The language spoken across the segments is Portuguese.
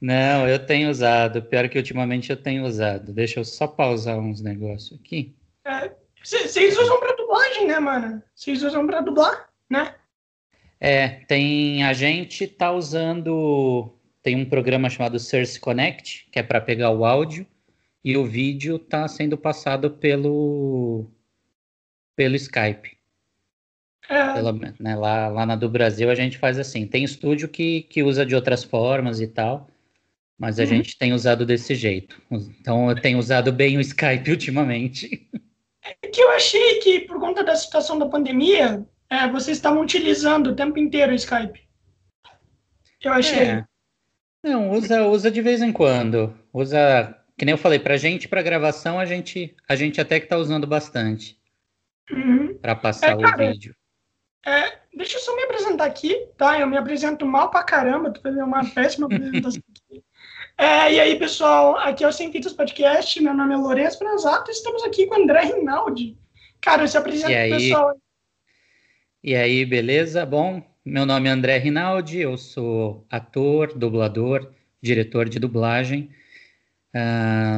Não, eu tenho usado. Pior que ultimamente eu tenho usado. Deixa eu só pausar uns negócios aqui. Vocês é, usam para dublagem, né, mano? Vocês usam para dublar, né? É, tem a gente tá usando tem um programa chamado Source Connect, que é para pegar o áudio e o vídeo está sendo passado pelo pelo Skype. É. Pelo, né, lá, lá na do Brasil a gente faz assim. Tem estúdio que, que usa de outras formas e tal, mas a uhum. gente tem usado desse jeito. Então eu tenho usado bem o Skype ultimamente. É que eu achei que por conta da situação da pandemia, é, vocês estavam utilizando o tempo inteiro o Skype. Eu achei. É. Não, usa, usa de vez em quando. Usa, que nem eu falei, pra gente, pra gravação, a gente, a gente até que tá usando bastante. Uhum. Pra passar é, o cara, vídeo. É, deixa eu só me apresentar aqui, tá? Eu me apresento mal pra caramba, tô fazendo uma péssima apresentação aqui. É, e aí, pessoal, aqui é o Sem Fitas Podcast, meu nome é Lourenço Franzato e estamos aqui com o André Rinaldi. Cara, se apresenta pro pessoal. E aí, beleza? Bom, meu nome é André Rinaldi, eu sou ator, dublador, diretor de dublagem.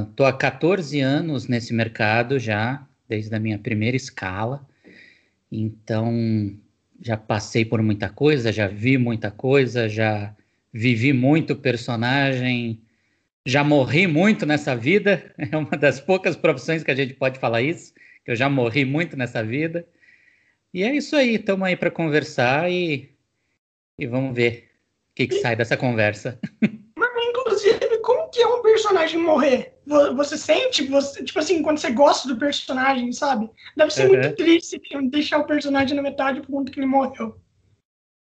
Estou uh, há 14 anos nesse mercado já, desde a minha primeira escala. Então, já passei por muita coisa, já vi muita coisa, já vivi muito personagem, já morri muito nessa vida. É uma das poucas profissões que a gente pode falar isso, que eu já morri muito nessa vida. E é isso aí, estamos aí para conversar e e vamos ver o que, que sai dessa conversa. Mas, inclusive, como que é um personagem morrer? Você sente, você, tipo assim, quando você gosta do personagem, sabe? Deve ser uhum. muito triste deixar o personagem na metade por conta que ele morreu.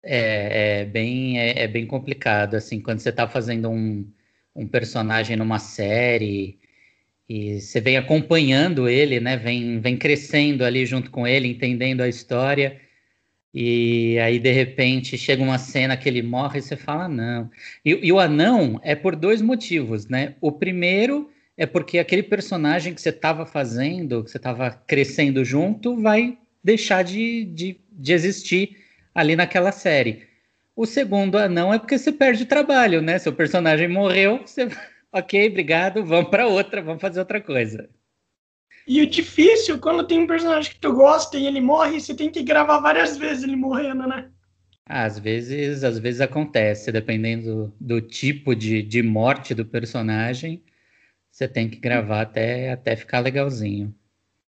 É, é bem, é, é, bem complicado, assim, quando você está fazendo um, um personagem numa série e você vem acompanhando ele, né? Vem, vem crescendo ali junto com ele, entendendo a história. E aí, de repente, chega uma cena que ele morre e você fala, não. E, e, o anão é por dois motivos, né? O primeiro é porque aquele personagem que você estava fazendo, que você estava crescendo junto, vai deixar de, de, de existir ali naquela série. O segundo anão é porque você perde o trabalho, né? Seu personagem morreu, você. Ok, obrigado, vamos para outra, vamos fazer outra coisa. E o difícil, quando tem um personagem que tu gosta e ele morre, você tem que gravar várias vezes ele morrendo, né? Às vezes, às vezes acontece, dependendo do, do tipo de, de morte do personagem, você tem que gravar até, até ficar legalzinho.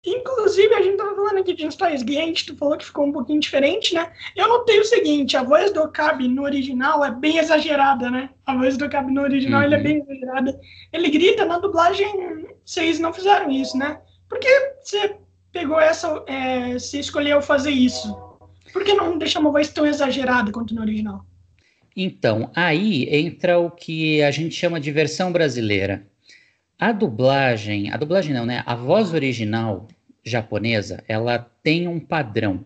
Inclusive, a gente tava falando aqui de Stars Gate, tu falou que ficou um pouquinho diferente, né? Eu notei o seguinte, a voz do Okabe no original é bem exagerada, né? A voz do Okabe no original uhum. é bem exagerada. Ele grita, na dublagem, vocês não fizeram isso, né? Por que você pegou essa, é, você escolheu fazer isso? Por que não deixar uma voz tão exagerada quanto no original? Então, aí entra o que a gente chama de versão brasileira. A dublagem, a dublagem não, né? A voz original japonesa, ela tem um padrão.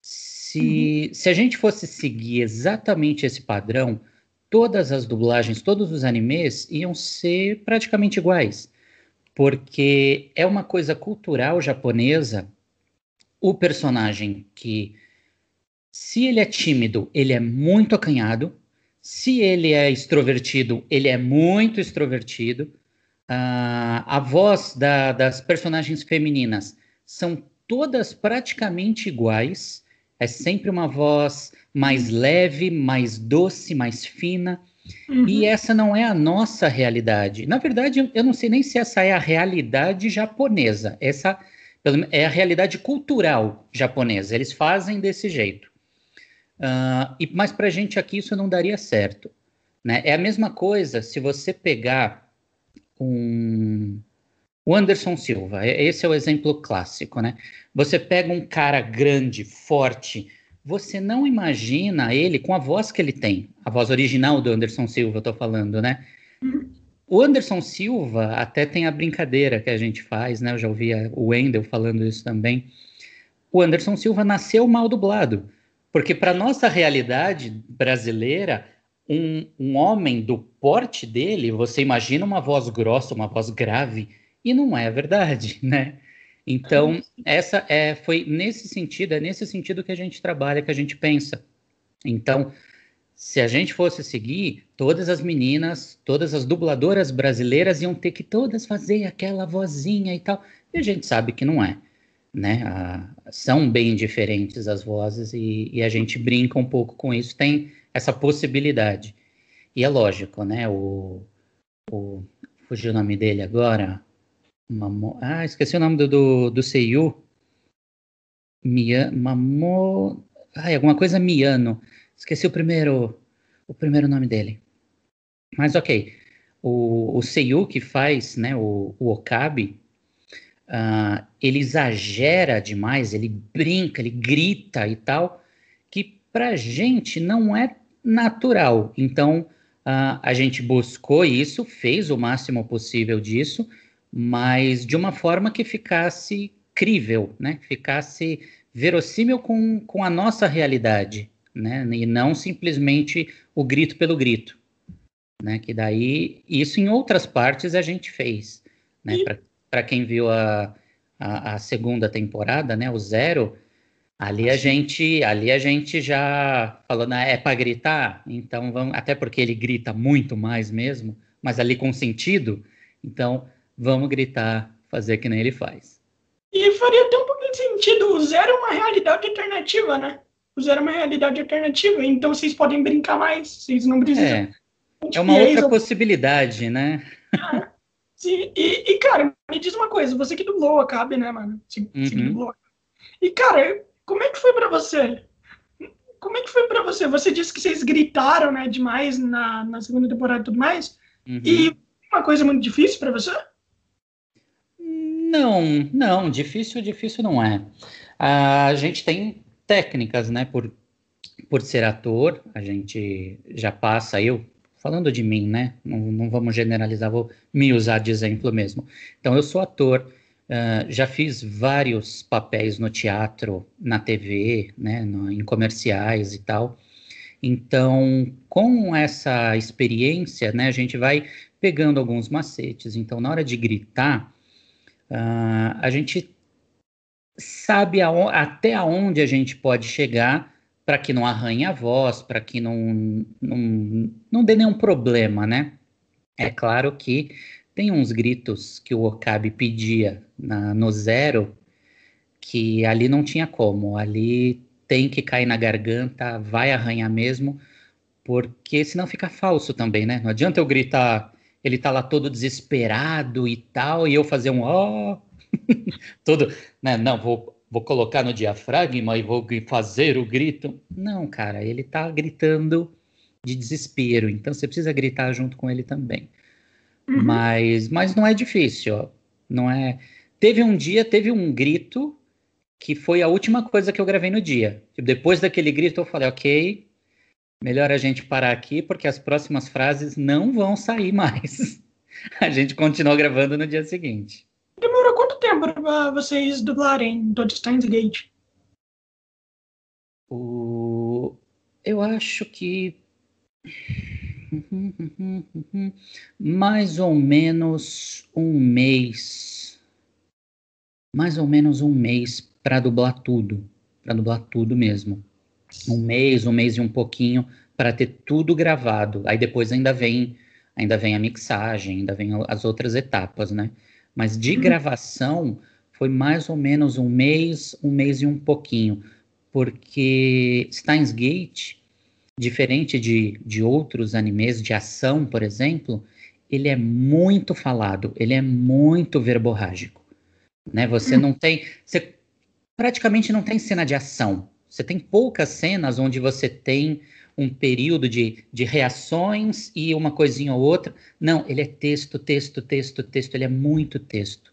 Se, uhum. se a gente fosse seguir exatamente esse padrão, todas as dublagens, todos os animes iam ser praticamente iguais porque é uma coisa cultural japonesa o personagem que, se ele é tímido, ele é muito acanhado, se ele é extrovertido, ele é muito extrovertido. Uh, a voz da, das personagens femininas são todas praticamente iguais, é sempre uma voz mais leve, mais doce, mais fina. Uhum. E essa não é a nossa realidade. Na verdade, eu não sei nem se essa é a realidade japonesa. Essa é a realidade cultural japonesa. Eles fazem desse jeito. Uh, e, mas para a gente aqui isso não daria certo. Né? É a mesma coisa se você pegar um, o Anderson Silva. Esse é o exemplo clássico. Né? Você pega um cara grande, forte, você não imagina ele com a voz que ele tem, a voz original do Anderson Silva, eu tô falando, né? O Anderson Silva até tem a brincadeira que a gente faz, né? Eu já ouvi o Wendel falando isso também. O Anderson Silva nasceu mal dublado, porque para nossa realidade brasileira, um, um homem do porte dele, você imagina uma voz grossa, uma voz grave, e não é verdade, né? Então, essa é, foi nesse sentido, é nesse sentido que a gente trabalha, que a gente pensa. Então, se a gente fosse seguir, todas as meninas, todas as dubladoras brasileiras iam ter que todas fazer aquela vozinha e tal. E a gente sabe que não é. Né? Ah, são bem diferentes as vozes e, e, a gente brinca um pouco com isso, tem essa possibilidade. E é lógico, né? O, o fugiu o nome dele agora. Mamo, ah, esqueci o nome do, do, do Seiyu. Mia, Mamo, ai, alguma coisa Miano. Esqueci o primeiro, o primeiro nome dele. Mas ok, o, o Seiyu que faz, né, o, o Okabe, uh, ele exagera demais, ele brinca, ele grita e tal, que pra gente não é natural. Então, uh, a gente buscou isso, fez o máximo possível disso, mas de uma forma que ficasse crível, né? Ficasse verossímil com, com a nossa realidade, né? E não simplesmente o grito pelo grito, né? Que daí isso em outras partes a gente fez, né? Para quem viu a, a, a, segunda temporada, né? O zero, ali a gente ali a gente já falou, né? É para gritar, então vamos, até porque ele grita muito mais mesmo, mas ali com sentido, então vamos gritar, fazer que nem ele faz. E faria até um pouquinho de sentido. O zero é uma realidade alternativa, né? O zero é uma realidade alternativa, então vocês podem brincar mais, vocês não precisam. É, é uma outra possibilidade, né? Ah, sim, e, e, cara, me diz uma coisa, você que dublou a Cabe, né, mano? Você, uhum. você dublou. E, cara, como é que foi para você? Como é que foi para você? Você disse que vocês gritaram, né, demais na, na segunda temporada e tudo mais. Uhum. E uma coisa muito difícil para você? Não, não, difícil, difícil não é. A gente tem técnicas, né? Por, por ser ator, a gente já passa, eu, falando de mim, né? Não, não vamos generalizar, vou me usar de exemplo mesmo. Então, eu sou ator, uh, já fiz vários papéis no teatro, na TV, né? No, em comerciais e tal. Então, com essa experiência, né, a gente vai pegando alguns macetes. Então, na hora de gritar, Uh, a gente sabe até aonde a gente pode chegar para que não arranhe a voz, para que não, não, não dê nenhum problema, né? É claro que tem uns gritos que o Okabe pedia na, no zero que ali não tinha como, ali tem que cair na garganta, vai arranhar mesmo, porque senão fica falso também, né? Não adianta eu gritar ele tá lá todo desesperado e tal, e eu fazer um ó, oh! todo, né? Não, vou, vou colocar no diafragma e vou fazer o grito. Não, cara, ele tá gritando de desespero, então você precisa gritar junto com ele também. Uhum. Mas, mas não é difícil, ó. não é. Teve um dia, teve um grito que foi a última coisa que eu gravei no dia. Depois daquele grito eu falei, ok, melhor a gente parar aqui, porque as próximas frases não vão sair mais. a gente continua gravando no dia seguinte. Demorou quanto tempo para vocês dublarem Todd Steins Gate? O... Eu acho que. Mais ou menos um mês. Mais ou menos um mês para dublar tudo. Para dublar tudo mesmo um mês, um mês e um pouquinho para ter tudo gravado. Aí depois ainda vem, ainda vem a mixagem, ainda vem as outras etapas, né? Mas de uhum. gravação foi mais ou menos um mês, um mês e um pouquinho, porque Steins Gate, diferente de, de outros animes de ação, por exemplo, ele é muito falado, ele é muito verborrágico, né? Você uhum. não tem, você praticamente não tem cena de ação, você tem poucas cenas onde você tem um período de, de reações e uma coisinha ou outra. Não, ele é texto, texto, texto, texto, ele é muito texto.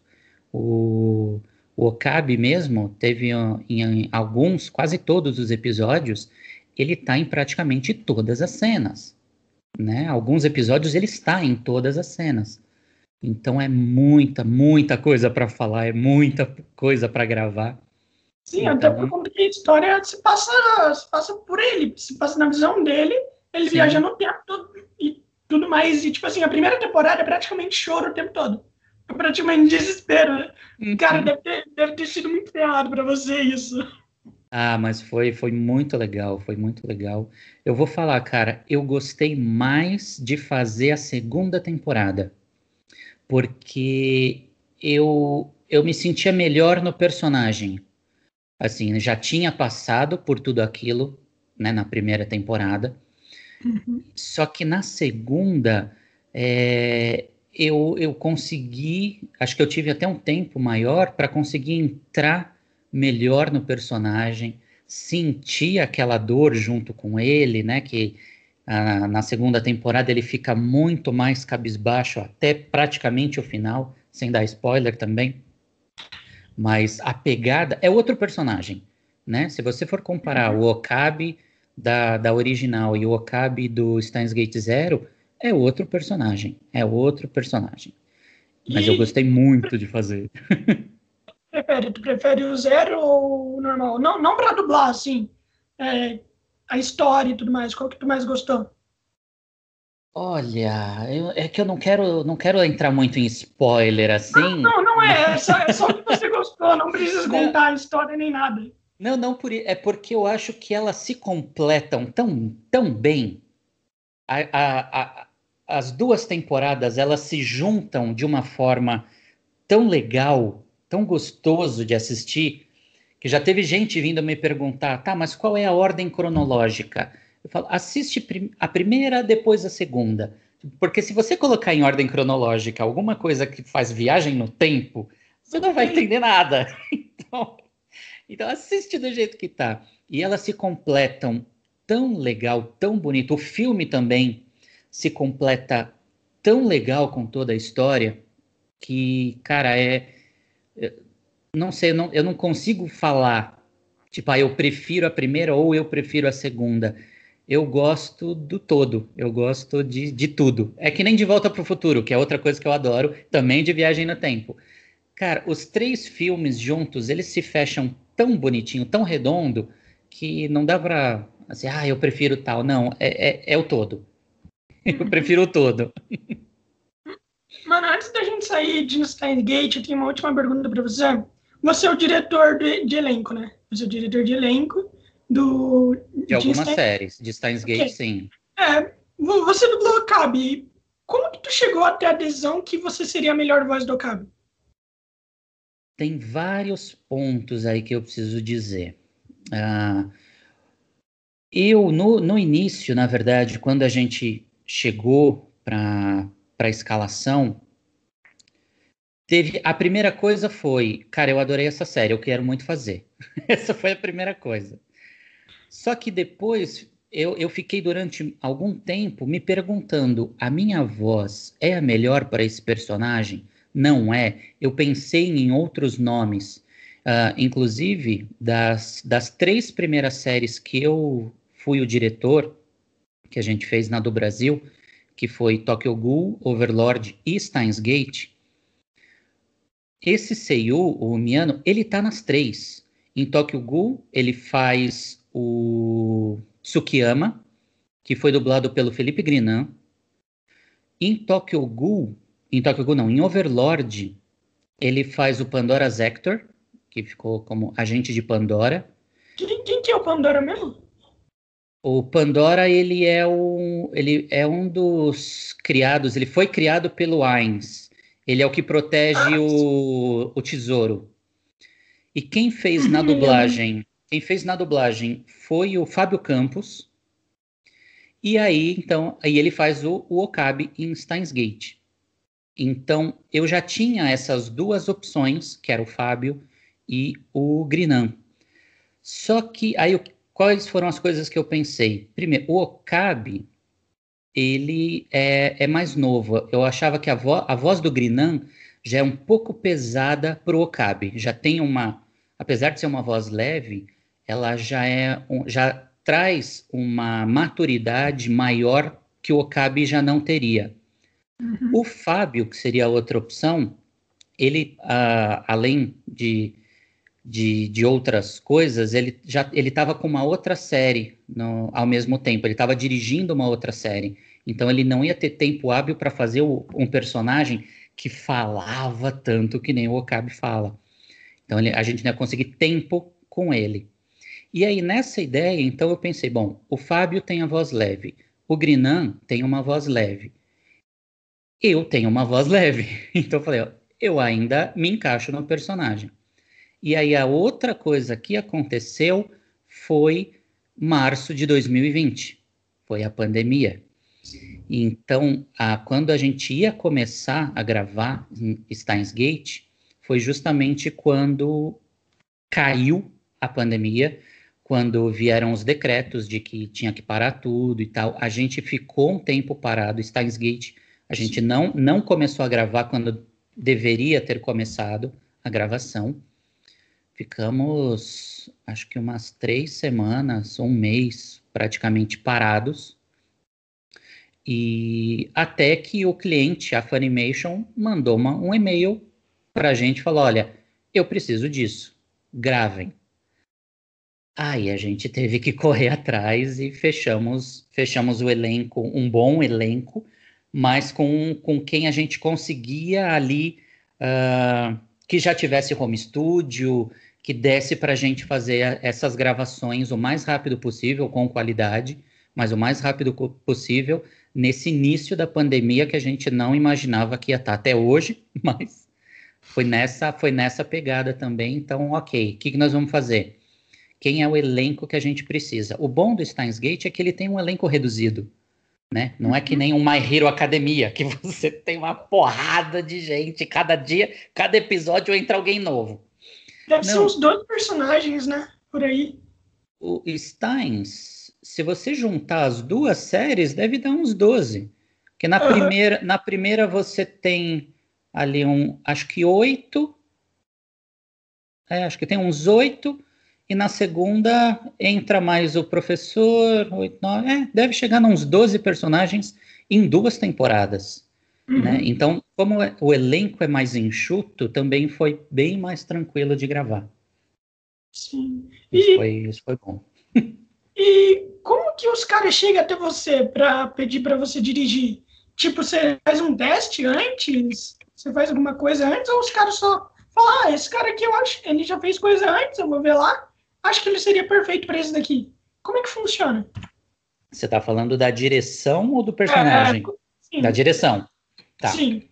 O, o Okabe mesmo teve em, em alguns, quase todos os episódios, ele está em praticamente todas as cenas. Né? Alguns episódios ele está em todas as cenas. Então é muita, muita coisa para falar, é muita coisa para gravar. Sim, então... até por conta que a história se passa, se passa por ele, se passa na visão dele, ele Sim. viaja no tempo e tudo mais. E, tipo assim, a primeira temporada é praticamente choro o tempo todo. É praticamente desespero. Né? Uhum. Cara, deve ter, deve ter sido muito ferrado pra você isso. Ah, mas foi, foi muito legal, foi muito legal. Eu vou falar, cara, eu gostei mais de fazer a segunda temporada, porque eu, eu me sentia melhor no personagem. Assim, já tinha passado por tudo aquilo, né, na primeira temporada. Uhum. Só que na segunda, é, eu, eu consegui, acho que eu tive até um tempo maior para conseguir entrar melhor no personagem, sentir aquela dor junto com ele, né? Que ah, na segunda temporada ele fica muito mais cabisbaixo até praticamente o final, sem dar spoiler também. Mas a pegada é outro personagem, né? Se você for comparar o Okabe da, da original e o Okabe do Steins Gate Zero, é outro personagem, é outro personagem. Mas e... eu gostei muito de fazer. prefere? Tu prefere o zero ou o normal? Não, não para dublar, assim, é, a história e tudo mais. Qual que tu mais gostou? Olha, eu, é que eu não quero, não quero entrar muito em spoiler assim. Não, não, não é. É só, é só o que você gostou. Não precisa contar a história nem nada. Não, não por é porque eu acho que elas se completam tão, tão bem. A, a, a, as duas temporadas elas se juntam de uma forma tão legal tão gostoso de assistir que já teve gente vindo me perguntar, tá, mas qual é a ordem cronológica? Eu falo, assiste a primeira, depois a segunda. Porque se você colocar em ordem cronológica alguma coisa que faz viagem no tempo, você não vai entender nada. Então, então assiste do jeito que tá. E elas se completam tão legal, tão bonito. O filme também se completa tão legal com toda a história que, cara, é não sei, eu não, eu não consigo falar, tipo, ah, eu prefiro a primeira ou eu prefiro a segunda. Eu gosto do todo, eu gosto de, de tudo. É que nem De Volta para o Futuro, que é outra coisa que eu adoro, também de Viagem no Tempo. Cara, os três filmes juntos, eles se fecham tão bonitinho, tão redondo, que não dá pra, assim, ah, eu prefiro tal. Não, é, é, é o todo. Eu prefiro o todo. Gente sair de Steins Gate, eu tenho uma última pergunta para você. Você é o diretor de, de, elenco, né? Você é o diretor de elenco do. De, de algumas Stein... séries, de Steins Gate, okay. sim. É, você dublou Cabe. Como que tu chegou até a adesão que você seria a melhor voz do Cabe? Tem vários pontos aí que eu preciso dizer. Uh, eu, no, no início, na verdade, quando a gente chegou para a escalação, Teve, a primeira coisa foi, cara, eu adorei essa série, eu quero muito fazer. essa foi a primeira coisa. Só que depois eu, eu fiquei durante algum tempo me perguntando: a minha voz é a melhor para esse personagem? Não é. Eu pensei em outros nomes. Uh, inclusive, das, das três primeiras séries que eu fui o diretor, que a gente fez na do Brasil, que foi Tokyo Ghoul, Overlord e Steins Gate, esse Seiyu, o Miano, ele tá nas três. Em Tokyo Ghoul, ele faz o Tsukiyama, que foi dublado pelo Felipe Grinan. Em Tokyo Ghoul, em Tokyo Ghoul não, em Overlord, ele faz o Pandora Zector, que ficou como agente de Pandora. Quem, quem que é o Pandora mesmo? O Pandora, ele é um, ele é um dos criados, ele foi criado pelo Ainz, ele é o que protege o, o tesouro. E quem fez na dublagem, quem fez na dublagem foi o Fábio Campos. E aí, então, aí ele faz o, o Okabe em Steins Gate. Então, eu já tinha essas duas opções, que era o Fábio e o Grinan. Só que aí, quais foram as coisas que eu pensei? Primeiro, o Okabe, ele é, é mais novo. Eu achava que a, vo a voz do Grinan já é um pouco pesada para o Okabe. Já tem uma, apesar de ser uma voz leve, ela já é um, já traz uma maturidade maior que o Okabe já não teria. Uhum. O Fábio, que seria a outra opção, ele, uh, além de, de, de, outras coisas, ele já ele estava com uma outra série no, ao mesmo tempo. Ele estava dirigindo uma outra série. Então ele não ia ter tempo hábil para fazer o, um personagem que falava tanto que nem o Okabe fala. Então ele, a gente não ia conseguir tempo com ele. E aí, nessa ideia, então eu pensei, bom, o Fábio tem a voz leve, o Grinan tem uma voz leve. Eu tenho uma voz leve. Então eu falei, ó, eu ainda me encaixo no personagem. E aí a outra coisa que aconteceu foi março de 2020. Foi a pandemia. Então, a, quando a gente ia começar a gravar em Steins Gate, foi justamente quando caiu a pandemia, quando vieram os decretos de que tinha que parar tudo e tal. A gente ficou um tempo parado, Steins Gate. A gente não, não começou a gravar quando deveria ter começado a gravação. Ficamos, acho que umas três semanas, um mês praticamente parados. E até que o cliente, a Funimation, mandou uma, um e-mail para a gente falou: olha, eu preciso disso, gravem. Aí a gente teve que correr atrás e fechamos, fechamos o elenco, um bom elenco, mas com, com quem a gente conseguia ali uh, que já tivesse home studio, que desse para a gente fazer essas gravações o mais rápido possível, com qualidade, mas o mais rápido possível, nesse início da pandemia que a gente não imaginava que ia estar até hoje, mas foi nessa, foi nessa pegada também. Então, ok, o que, que nós vamos fazer? Quem é o elenco que a gente precisa? O bom do Steins Gate é que ele tem um elenco reduzido. Né? Não é que nem um My Hero Academia, que você tem uma porrada de gente, cada dia, cada episódio entra alguém novo. Deve Não. ser uns dois personagens, né? Por aí. O Steins, se você juntar as duas séries, deve dar uns 12. Porque na, uhum. primeira, na primeira você tem ali um, acho que oito, é, acho que tem uns oito, e na segunda entra mais o professor, oito, nove, é, deve chegar a uns 12 personagens em duas temporadas. Uhum. Né? Então, como o elenco é mais enxuto, também foi bem mais tranquilo de gravar. Sim. Isso, e, foi, isso foi bom. E como que os caras chegam até você para pedir para você dirigir? Tipo, você faz um teste antes? Você faz alguma coisa antes ou os caras só falam, ah, esse cara aqui eu acho, ele já fez coisa antes, eu vou ver lá, acho que ele seria perfeito para esse daqui. Como é que funciona? Você está falando da direção ou do personagem? É, da direção. Tá. Sim.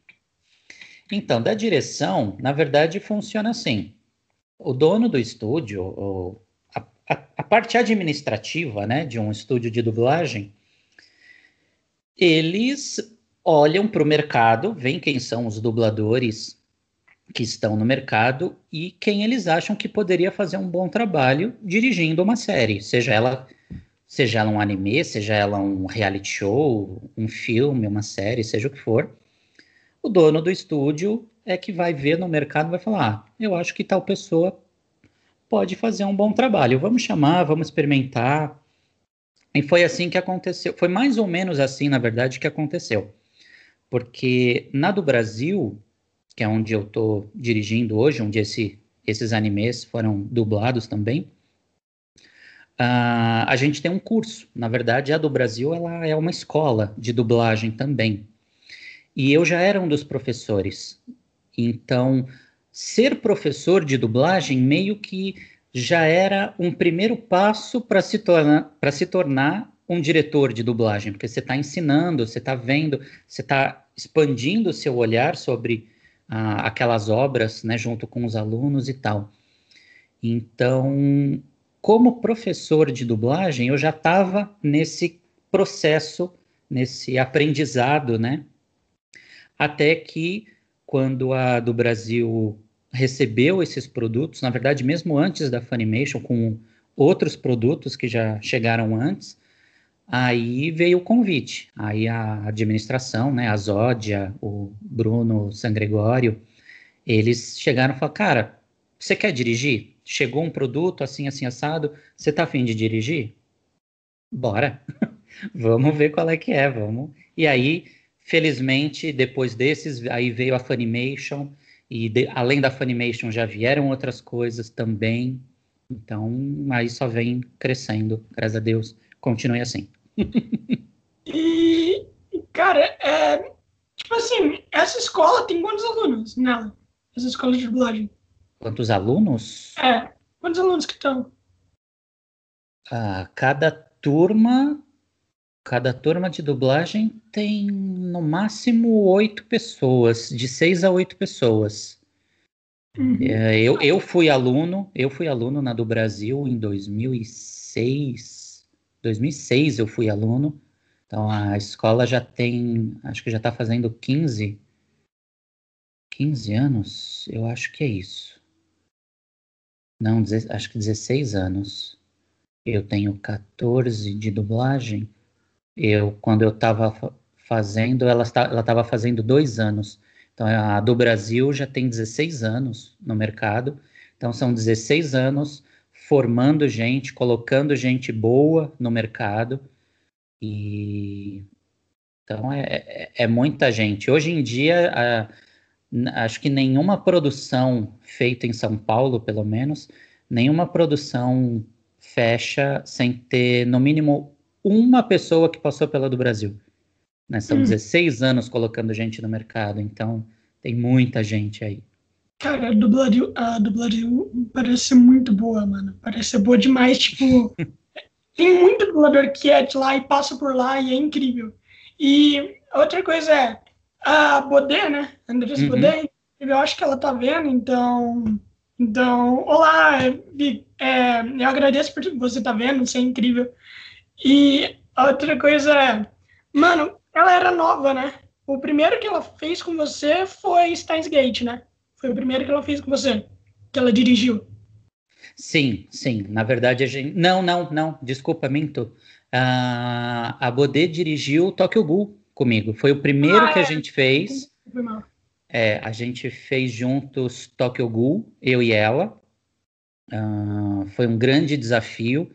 Então, da direção, na verdade, funciona assim. O dono do estúdio, a, a, a parte administrativa né, de um estúdio de dublagem, eles olham para o mercado, veem quem são os dubladores que estão no mercado e quem eles acham que poderia fazer um bom trabalho dirigindo uma série, seja ela seja ela um anime, seja ela um reality show, um filme, uma série, seja o que for. O dono do estúdio é que vai ver no mercado e vai falar: ah, eu acho que tal pessoa pode fazer um bom trabalho. Vamos chamar, vamos experimentar. E foi assim que aconteceu. Foi mais ou menos assim, na verdade, que aconteceu porque na do Brasil, que é onde eu estou dirigindo hoje, onde esse, esses animes foram dublados também, uh, a gente tem um curso. Na verdade, a do Brasil ela é uma escola de dublagem também. E eu já era um dos professores. Então, ser professor de dublagem meio que já era um primeiro passo para se, tornar, se tornar um diretor de dublagem, porque você está ensinando, você está vendo, você está expandindo o seu olhar sobre ah, aquelas obras, né, junto com os alunos e tal. Então, como professor de dublagem, eu já estava nesse processo, nesse aprendizado, né? Até que, quando a do Brasil recebeu esses produtos, na verdade, mesmo antes da Funimation, com outros produtos que já chegaram antes, Aí veio o convite. Aí a administração, né, a Zódia, o Bruno San Gregório, eles chegaram e falaram: Cara, você quer dirigir? Chegou um produto assim, assim, assado, você tá afim de dirigir? Bora, vamos ver qual é que é, vamos. E aí, felizmente, depois desses, aí veio a Funimation, e de, além da Funimation já vieram outras coisas também. Então, aí só vem crescendo, graças a Deus. Continue assim e, cara, é, tipo assim, essa escola tem quantos alunos nela? Essa escola de dublagem? Quantos alunos? É, quantos alunos que estão? Ah, cada turma, cada turma de dublagem tem no máximo oito pessoas, de seis a oito pessoas. Uhum. É, eu, eu fui aluno, eu fui aluno na do Brasil em 2006. 2006 eu fui aluno. Então a escola já tem, acho que já está fazendo 15, 15 anos, eu acho que é isso. Não, acho que 16 anos. Eu tenho 14 de dublagem. Eu, quando eu estava fazendo, ela estava fazendo dois anos. Então, a do Brasil já tem 16 anos no mercado. Então, são 16 anos formando gente, colocando gente boa no mercado. E então é, é, é muita gente. Hoje em dia, a, acho que nenhuma produção feita em São Paulo, pelo menos, nenhuma produção fecha sem ter, no mínimo, uma pessoa que passou pela do Brasil. Né? São hum. 16 anos colocando gente no mercado, então tem muita gente aí. Cara, a dublagem, a dublagem parece muito boa, mano. Parece boa demais. Tipo, tem muito dublador que é de lá e passa por lá e é incrível. E outra coisa é, a Bodé, né? Andressa uhum. Bodé, eu acho que ela tá vendo, então. Então, olá. É, eu agradeço por você estar tá vendo, isso é incrível. E outra coisa é, mano, ela era nova, né? O primeiro que ela fez com você foi Steins Gate, né? Foi o primeiro que ela fez com você, que ela dirigiu. Sim, sim. Na verdade, a gente. Não, não, não. Desculpa, minto. Uh, a Bodê dirigiu Tokyo Ghoul comigo. Foi o primeiro ah, que a é. gente fez. Foi mal. É, a gente fez juntos Tokyo Ghoul, eu e ela. Uh, foi um grande desafio,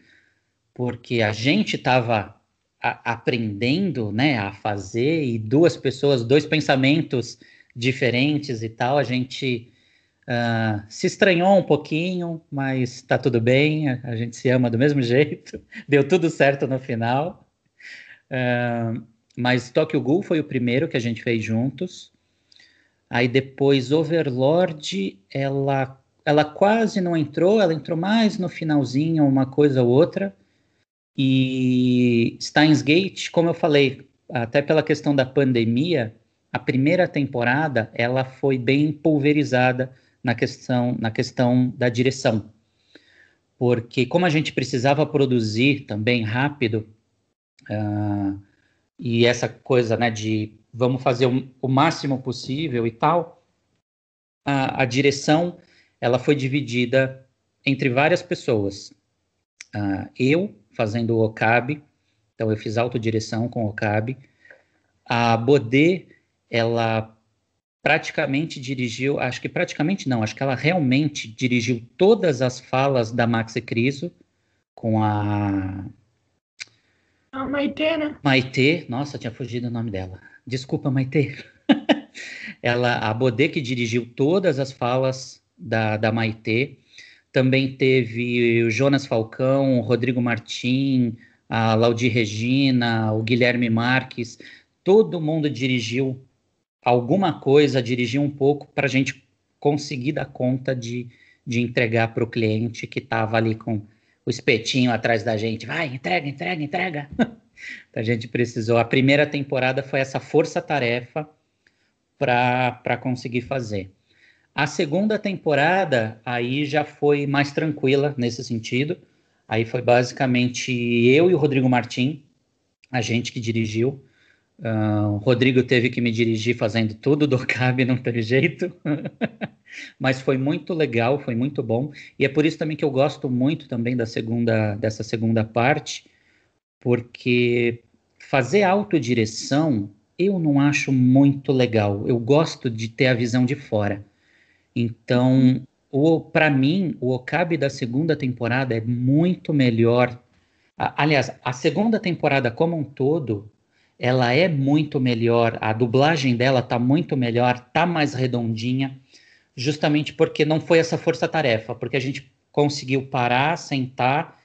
porque a gente estava aprendendo né, a fazer e duas pessoas, dois pensamentos diferentes e tal, a gente uh, se estranhou um pouquinho, mas está tudo bem, a, a, gente se ama do mesmo jeito, deu tudo certo no final. Uh, mas Tokyo Ghoul foi o primeiro que a gente fez juntos. Aí depois Overlord, ela ela quase não entrou, ela entrou mais no finalzinho, uma coisa ou outra. E Steins Gate, como eu falei, até pela questão da pandemia, a primeira temporada ela foi bem pulverizada na questão, na questão da direção. Porque como a gente precisava produzir também rápido, uh, e essa coisa né, de vamos fazer o, o máximo possível e tal, a, a, direção ela foi dividida entre várias pessoas. Uh, eu fazendo o Okabe, então eu fiz autodireção com o Okabe. A Bodê, ela praticamente dirigiu, acho que praticamente não, acho que ela realmente dirigiu todas as falas da Maxi Criso com a a Maitê, né? Maitê, nossa, tinha fugido o nome dela. Desculpa, Maitê. ela, a Bodê que dirigiu todas as falas da, da Maitê. Também teve o Jonas Falcão, o Rodrigo Martim, a Laudi Regina, o Guilherme Marques. Todo mundo dirigiu alguma coisa, dirigir um pouco para a gente conseguir dar conta de, de entregar para o cliente que estava ali com o espetinho atrás da gente. Vai, entrega, entrega, entrega. a gente precisou. A primeira temporada foi essa força-tarefa para conseguir fazer. A segunda temporada aí já foi mais tranquila nesse sentido. Aí foi basicamente eu e o Rodrigo Martim, a gente que dirigiu. Uh, o Rodrigo teve que me dirigir fazendo tudo do CAB, não teve jeito. Mas foi muito legal, foi muito bom. E é por isso também que eu gosto muito também da segunda, dessa segunda parte, porque fazer autodireção eu não acho muito legal. Eu gosto de ter a visão de fora. Então, para mim, o Okabe da segunda temporada é muito melhor. Aliás, a segunda temporada como um todo ela é muito melhor, a dublagem dela tá muito melhor, tá mais redondinha, justamente porque não foi essa força-tarefa, porque a gente conseguiu parar, sentar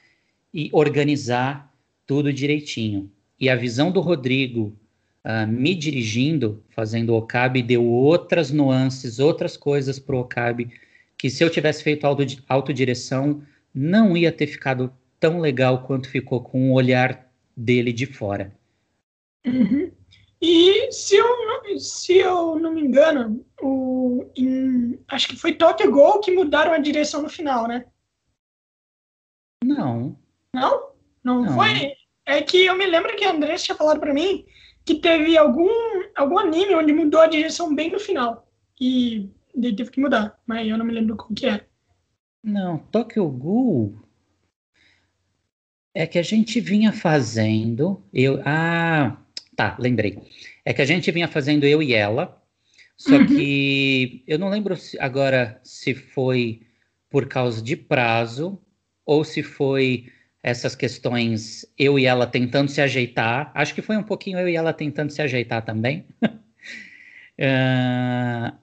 e organizar tudo direitinho. E a visão do Rodrigo uh, me dirigindo, fazendo o Okabe, deu outras nuances, outras coisas para o Okabe, que se eu tivesse feito auto, autodireção, não ia ter ficado tão legal quanto ficou com o olhar dele de fora. Uhum. E se eu, não, se eu não me engano, o, em, acho que foi Tokyo Gol que mudaram a direção no final, né? Não. Não? Não, não. foi? É que eu me lembro que a Andressa tinha falado para mim que teve algum, algum anime onde mudou a direção bem no final. E ele teve que mudar, mas eu não me lembro como que é. Não, Tokyo Ghoul é que a gente vinha fazendo. Eu, ah, tá, lembrei. É que a gente vinha fazendo eu e ela. Só uhum. que eu não lembro se, agora se foi por causa de prazo ou se foi essas questões eu e ela tentando se ajeitar. Acho que foi um pouquinho eu e ela tentando se ajeitar também. uh,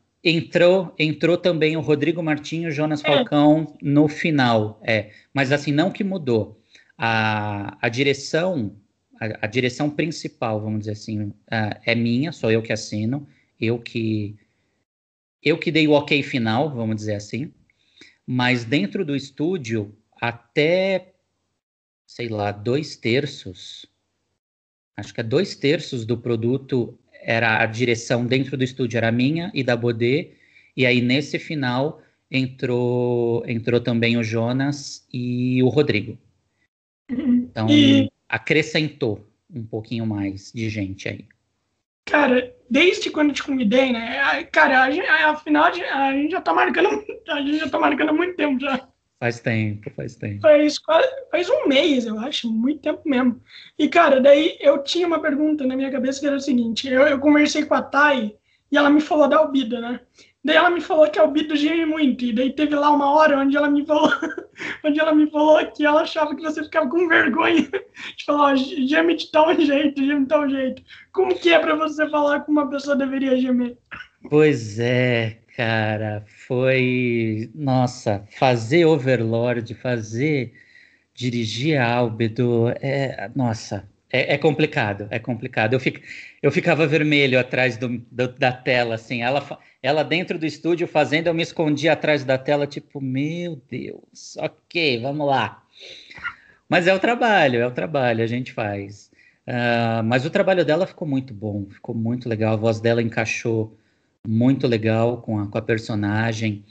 entrou, entrou também o Rodrigo Martinho, Jonas é. Falcão no final. É, mas assim não que mudou a, a direção, a, a, direção principal, vamos dizer assim, uh, é minha, sou eu que assino, eu que eu que dei o ok final, vamos dizer assim. Mas dentro do estúdio, até sei lá, dois terços, acho que é dois terços do produto era a direção dentro do estúdio era minha e da Bodê, e aí nesse final entrou entrou também o Jonas e o Rodrigo. Então, acrescentou um pouquinho mais de gente aí. Cara, desde quando eu te convidei, né? Cara, a, afinal, a gente já tá marcando, a gente já tá marcando há muito tempo já. Faz tempo, faz tempo. Faz, faz um mês, eu acho, muito tempo mesmo. E, cara, daí eu tinha uma pergunta na minha cabeça que era o seguinte: eu, eu conversei com a Thay e ela me falou da Albida, né? Daí ela me falou que a Albida geme muito. E daí teve lá uma hora onde ela me falou, onde ela me falou que ela achava que você ficava com vergonha de falar, geme de tal jeito, geme de tal jeito. Como que é para você falar que uma pessoa deveria gemer? Pois é, cara, foi. Nossa, fazer Overlord, fazer. dirigir Albedo, é. Nossa, é, é, complicado, é complicado. Eu, fico, eu ficava vermelho atrás do, do, da tela, assim. Ela, ela dentro do estúdio fazendo, eu me escondia atrás da tela, tipo, meu Deus, ok, vamos lá. Mas é o trabalho, é o trabalho, a gente faz. Uh, mas o trabalho dela ficou muito bom, ficou muito legal. A voz dela encaixou muito legal com a, com a personagem.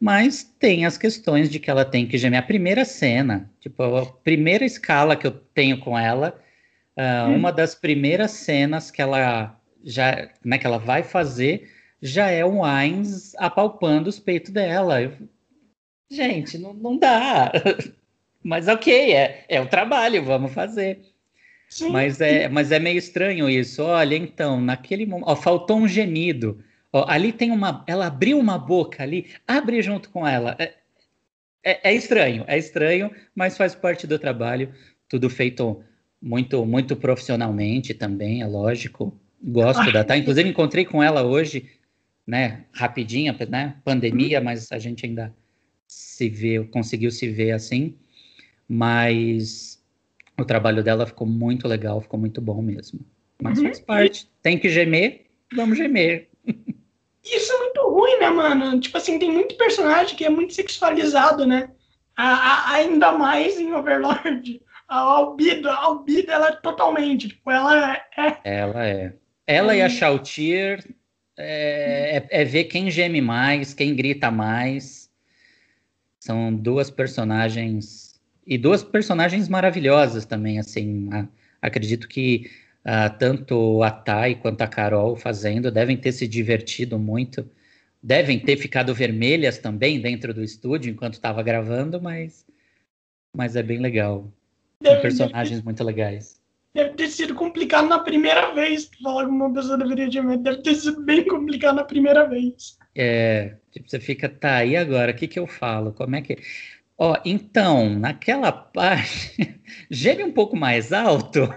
Mas tem as questões de que ela tem que gemer. A primeira cena, tipo, a primeira escala que eu tenho com ela Uh, hum. Uma das primeiras cenas que ela já, né, que ela vai fazer já é o Ainz apalpando os peitos dela. Eu, gente, não, não dá. Mas ok, é, é o trabalho, vamos fazer. Sim. Mas é, mas é meio estranho isso. Olha, então, naquele momento, ó, faltou um gemido. Ó, ali tem uma, ela abriu uma boca ali, abre junto com ela. É, é, é estranho, é estranho, mas faz parte do trabalho. Tudo feito muito muito profissionalmente também, é lógico. Gosto ah, da Tá. Inclusive encontrei com ela hoje, né, rapidinha, né, pandemia, uhum. mas a gente ainda se vê, conseguiu se ver assim. Mas o trabalho dela ficou muito legal, ficou muito bom mesmo. Mas uhum. faz parte. Tem que gemer, vamos gemer. Isso é muito ruim, né, mano? Tipo assim, tem muito personagem que é muito sexualizado, né? A, a, ainda mais em Overlord a Albida, a Albida, ela é totalmente, tipo, ela é... Ela é. Ela é. e a Shautier é, é, é, ver quem geme mais, quem grita mais. São duas personagens e duas personagens maravilhosas também, assim. A, acredito que uh, tanto a Thay quanto a Carol fazendo devem ter se divertido muito. Devem ter ficado vermelhas também dentro do estúdio enquanto estava gravando, mas, mas é bem legal. Deve, personagens deve, muito legais. Deve ter sido complicado na primeira vez. Falar que uma pessoa deveria gemer. Deve ter sido bem complicado na primeira vez. É, tipo, você fica, tá, e agora? O que, que eu falo? Como é que. Ó, então, naquela parte, geme um pouco mais alto.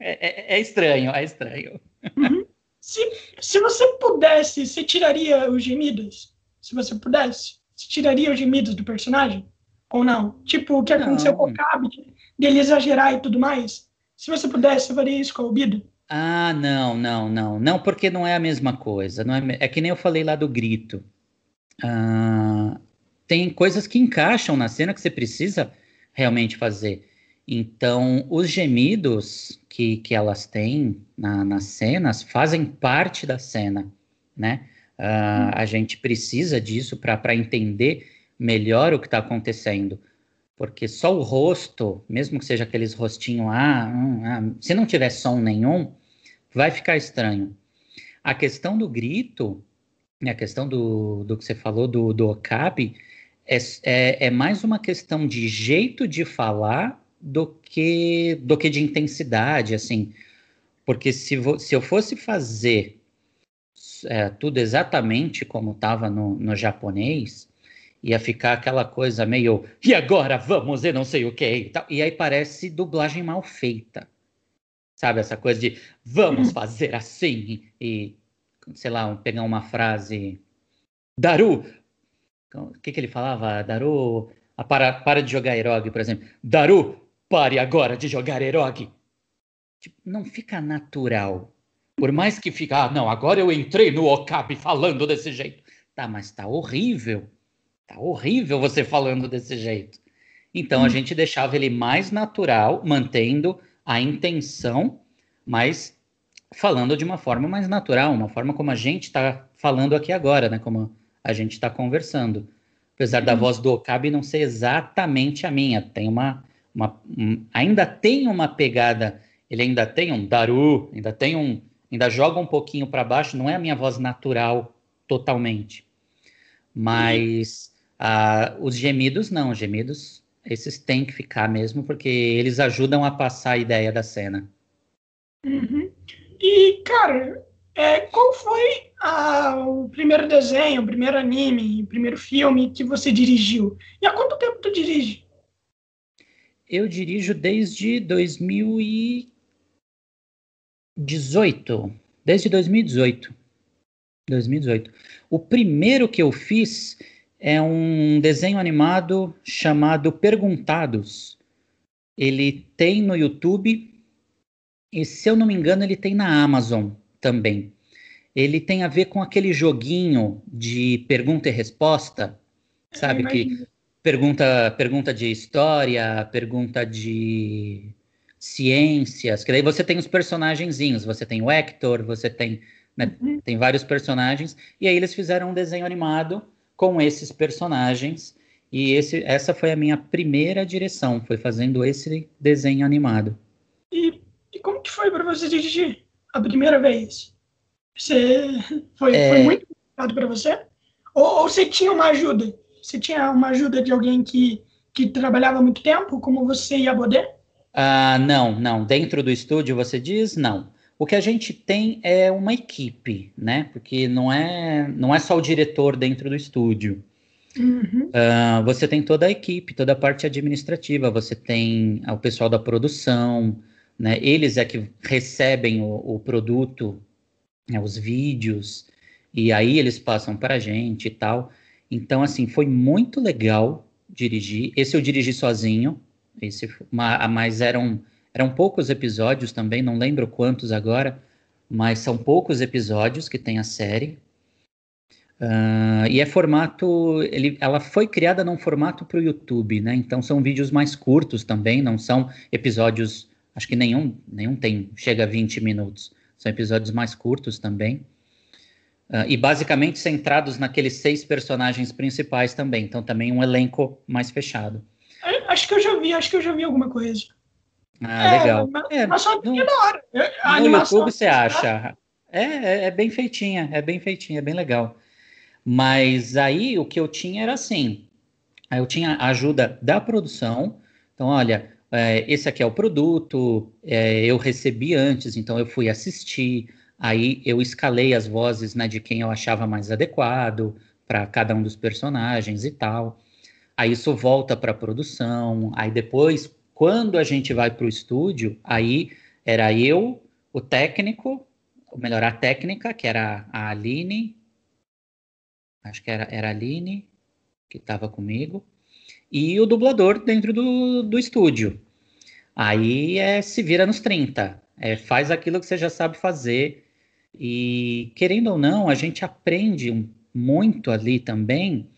É, é, é estranho, é estranho. Uhum. Se, se você pudesse, você tiraria os gemidos? Se você pudesse, você tiraria os gemidos do personagem? Ou não? Tipo, o que aconteceu não. com o Cabe, dele exagerar e tudo mais? Se você pudesse, você faria isso com a Obida? Ah, não, não, não. Não, porque não é a mesma coisa. Não é, é que nem eu falei lá do grito. Ah, tem coisas que encaixam na cena que você precisa realmente fazer. Então, os gemidos que, que elas têm na, nas cenas fazem parte da cena, né? Uh, a gente precisa disso para entender melhor o que está acontecendo. Porque só o rosto, mesmo que seja aqueles rostinhos, ah, hum, ah, se não tiver som nenhum, vai ficar estranho. A questão do grito, a questão do, do que você falou do, do Okabe, é, é, é mais uma questão de jeito de falar do que, do que de intensidade, assim. Porque se, se eu fosse fazer é, tudo exatamente como estava no, no japonês, ia ficar aquela coisa meio e agora vamos e não sei o que e tal. E aí parece dublagem mal feita. Sabe, essa coisa de vamos uhum. fazer assim e, sei lá, pegar uma frase. Daru! O que, que ele falava? Daru. para, para de jogar Erog, por exemplo. Daru, pare agora de jogar Erog. Tipo, não fica natural. Por mais que fique, ah, não, agora eu entrei no Okabe falando desse jeito. Tá, mas tá horrível. Tá horrível você falando desse jeito. Então hum. a gente deixava ele mais natural, mantendo a intenção, mas falando de uma forma mais natural, uma forma como a gente está falando aqui agora, né? Como a gente está conversando. Apesar hum. da voz do Okabe não ser exatamente a minha, tem uma, uma um, ainda tem uma pegada, ele ainda tem um daru, ainda tem um, ainda joga um pouquinho para baixo, não é a minha voz natural totalmente. Mas ah, os gemidos, não, os gemidos, esses têm que ficar mesmo, porque eles ajudam a passar a ideia da cena. Uhum. E, cara, é, qual foi a, o primeiro desenho, o primeiro anime, o primeiro filme que você dirigiu? E há quanto tempo tu dirige? Eu dirijo desde 2018. Desde 2018. 2018. O primeiro que eu fiz é um desenho animado chamado Perguntados. Ele tem no YouTube e, se eu não me engano, ele tem na Amazon também. Ele tem a ver com aquele joguinho de pergunta e resposta, sabe? Que pergunta, pergunta de história, pergunta de ciências, que daí você tem os personagenzinhos, você tem o Hector, você tem, né, uhum. tem vários personagens, e aí eles fizeram um desenho animado com esses personagens. E esse, essa foi a minha primeira direção, foi fazendo esse desenho animado. E, e como que foi para você dirigir a primeira vez? Você foi, é... foi muito complicado para você? Ou, ou, você tinha uma ajuda? Você tinha uma ajuda de alguém que, que trabalhava muito tempo, como você e a Bodê? Ah, não, não. Dentro do estúdio você diz não. O que a gente tem é uma equipe, né? Porque não é, não é só o diretor dentro do estúdio. Uhum. Uh, você tem toda a equipe, toda a parte administrativa, você tem o pessoal da produção, né? Eles é que recebem o, o produto, né? os vídeos, e aí eles passam para a gente e tal. Então, assim, foi muito legal dirigir. Esse eu dirigi sozinho, esse, mas eram eram poucos episódios também, não lembro quantos agora, mas são poucos episódios que tem a série. Uh, e é formato. Ele, ela foi criada num formato para o YouTube, né? Então são vídeos mais curtos também, não são episódios. Acho que nenhum, nenhum tem, chega a 20 minutos. São episódios mais curtos também. Uh, e basicamente centrados naqueles seis personagens principais também. Então também um elenco mais fechado. Acho que eu já vi, acho que eu já vi alguma coisa. Ah, é, legal. Mas, é, mas só no, da hora. A no YouTube você acha. É, é, é, bem feitinha, é bem feitinha, é bem legal. Mas aí o que eu tinha era assim: eu tinha a ajuda da produção. Então, olha, é, esse aqui é o produto, é, eu recebi antes, então eu fui assistir. Aí eu escalei as vozes né, de quem eu achava mais adequado para cada um dos personagens e tal. Aí isso volta para a produção. Aí depois quando a gente vai para o estúdio, aí era eu, o técnico, ou melhor, a técnica, que era a Aline, acho que era, era a Aline, que estava comigo, e o dublador dentro do, do estúdio. Aí é se vira nos 30, é, faz aquilo que você já sabe fazer, e querendo ou não, a gente aprende muito ali também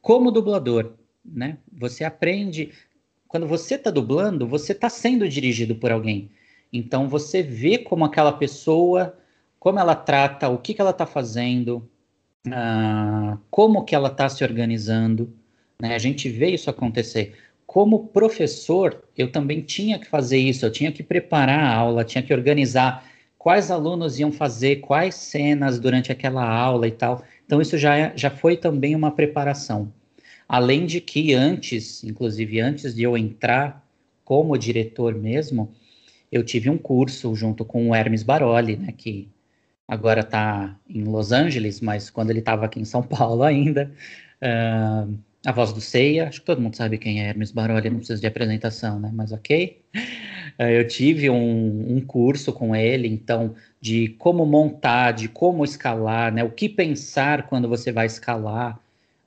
como dublador, né? Você aprende quando você está dublando, você está sendo dirigido por alguém. Então você vê como aquela pessoa, como ela trata, o que, que ela está fazendo, uh, como que ela está se organizando. Né? A gente vê isso acontecer. Como professor, eu também tinha que fazer isso, eu tinha que preparar a aula, tinha que organizar quais alunos iam fazer quais cenas durante aquela aula e tal. Então, isso já, é, já foi também uma preparação. Além de que antes, inclusive antes de eu entrar como diretor mesmo, eu tive um curso junto com o Hermes Baroli, né, que agora está em Los Angeles, mas quando ele estava aqui em São Paulo ainda, uh, a voz do Ceia, acho que todo mundo sabe quem é Hermes Baroli, não precisa de apresentação, né, mas ok. Uh, eu tive um, um, curso com ele, então, de como montar, de como escalar, né, o que pensar quando você vai escalar,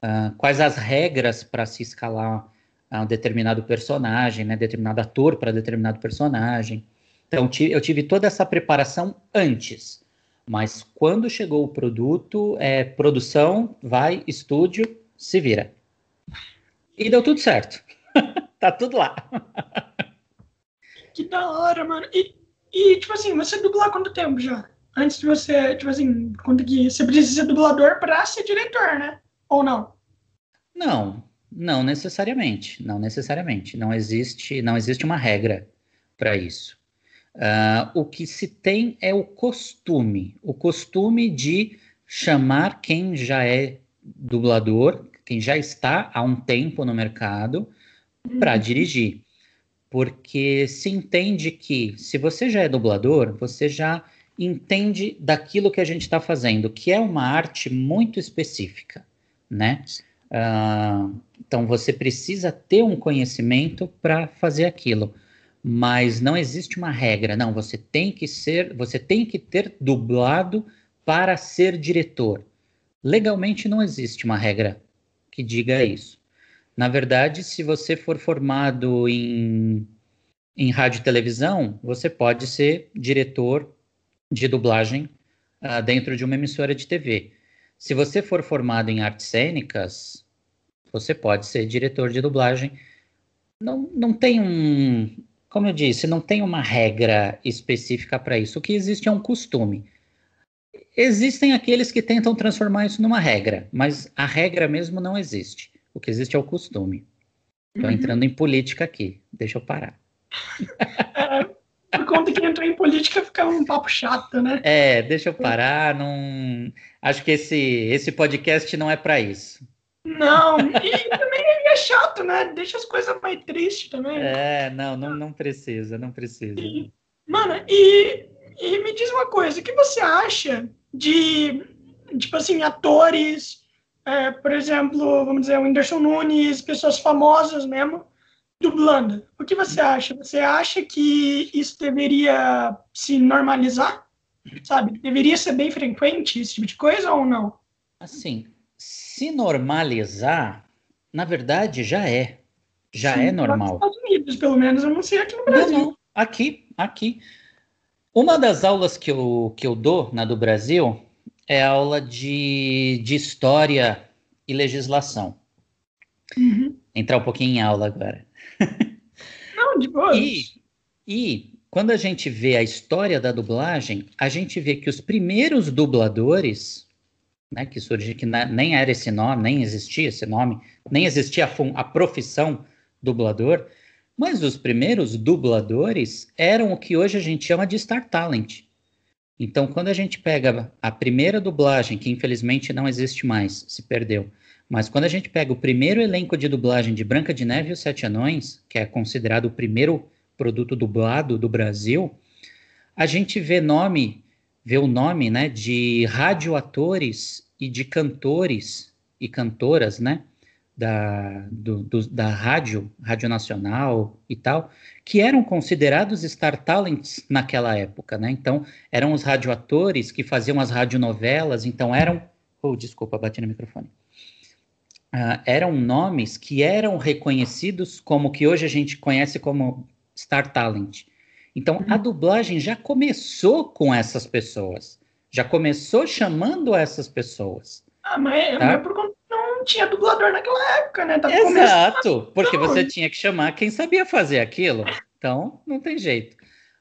uh, quais as regras para se escalar a um determinado personagem, né, determinado ator para determinado personagem. Então, eu tive toda essa preparação antes. Mas quando chegou o produto, é produção, vai, estúdio, se vira. E deu tudo certo. tá tudo lá. que da hora, mano. E, e, tipo assim, você dublar quanto tempo já? Antes de você, tipo assim, quando que você precisa ser dublador para ser diretor, né? Ou não? Não, não necessariamente. Não necessariamente. Não existe, não existe uma regra para isso. Uh, o que se tem é o costume, o costume de chamar quem já é dublador, quem já está há um tempo no mercado, para uhum. dirigir. Porque se entende que, se você já é dublador, você já entende daquilo que a gente está fazendo, que é uma arte muito específica, né? Uh, então você precisa ter um conhecimento para fazer aquilo mas não existe uma regra. Não, você tem que ser, você tem que ter dublado para ser diretor. Legalmente não existe uma regra que diga isso. Na verdade, se você for formado em, em rádio e televisão, você pode ser diretor de dublagem uh, dentro de uma emissora de TV. Se você for formado em artes cênicas, você pode ser diretor de dublagem. Não, não tem um, como eu disse, não tem uma regra específica para isso. O que existe é um costume. Existem aqueles que tentam transformar isso numa regra, mas a regra mesmo não existe. O que existe é o costume. Estou uhum. entrando em política aqui. Deixa eu parar. É, por conta que entrou em política fica um papo chato, né? É, deixa eu parar. Não... Acho que esse, esse podcast não é para isso. Não, e também é chato, né? Deixa as coisas mais tristes também. É, não, não, não precisa, não precisa. E, mano, e, e me diz uma coisa, o que você acha de, tipo assim, atores, é, por exemplo, vamos dizer, o Whindersson Nunes, pessoas famosas mesmo, dublando. O que você acha? Você acha que isso deveria se normalizar? Sabe? Deveria ser bem frequente esse tipo de coisa ou não? Assim, se normalizar, na verdade já é. Já Sim, é normal. Nos Estados Unidos, pelo menos, eu não sei aqui no Brasil. Não, não. Aqui, aqui. Uma das aulas que eu, que eu dou na do Brasil é aula de, de história e legislação. Uhum. Entrar um pouquinho em aula agora. Não, de boa. E, e quando a gente vê a história da dublagem, a gente vê que os primeiros dubladores né, que surgiu, que nem era esse nome, nem existia esse nome, nem existia a, a profissão dublador, mas os primeiros dubladores eram o que hoje a gente chama de Star Talent. Então, quando a gente pega a primeira dublagem, que infelizmente não existe mais, se perdeu, mas quando a gente pega o primeiro elenco de dublagem de Branca de Neve e os Sete Anões, que é considerado o primeiro produto dublado do Brasil, a gente vê nome vê o nome né, de radioatores e de cantores e cantoras, né? Da, do, do, da rádio, Rádio Nacional e tal, que eram considerados star talents naquela época, né? Então, eram os radioatores que faziam as radionovelas, então eram... Oh, desculpa, bati no microfone. Uh, eram nomes que eram reconhecidos como que hoje a gente conhece como star talent. Então, a uhum. dublagem já começou com essas pessoas. Já começou chamando essas pessoas. Ah, mas, é, tá? mas por tinha dublador naquela época, né? Tava Exato, porque você tinha que chamar quem sabia fazer aquilo. Então, não tem jeito.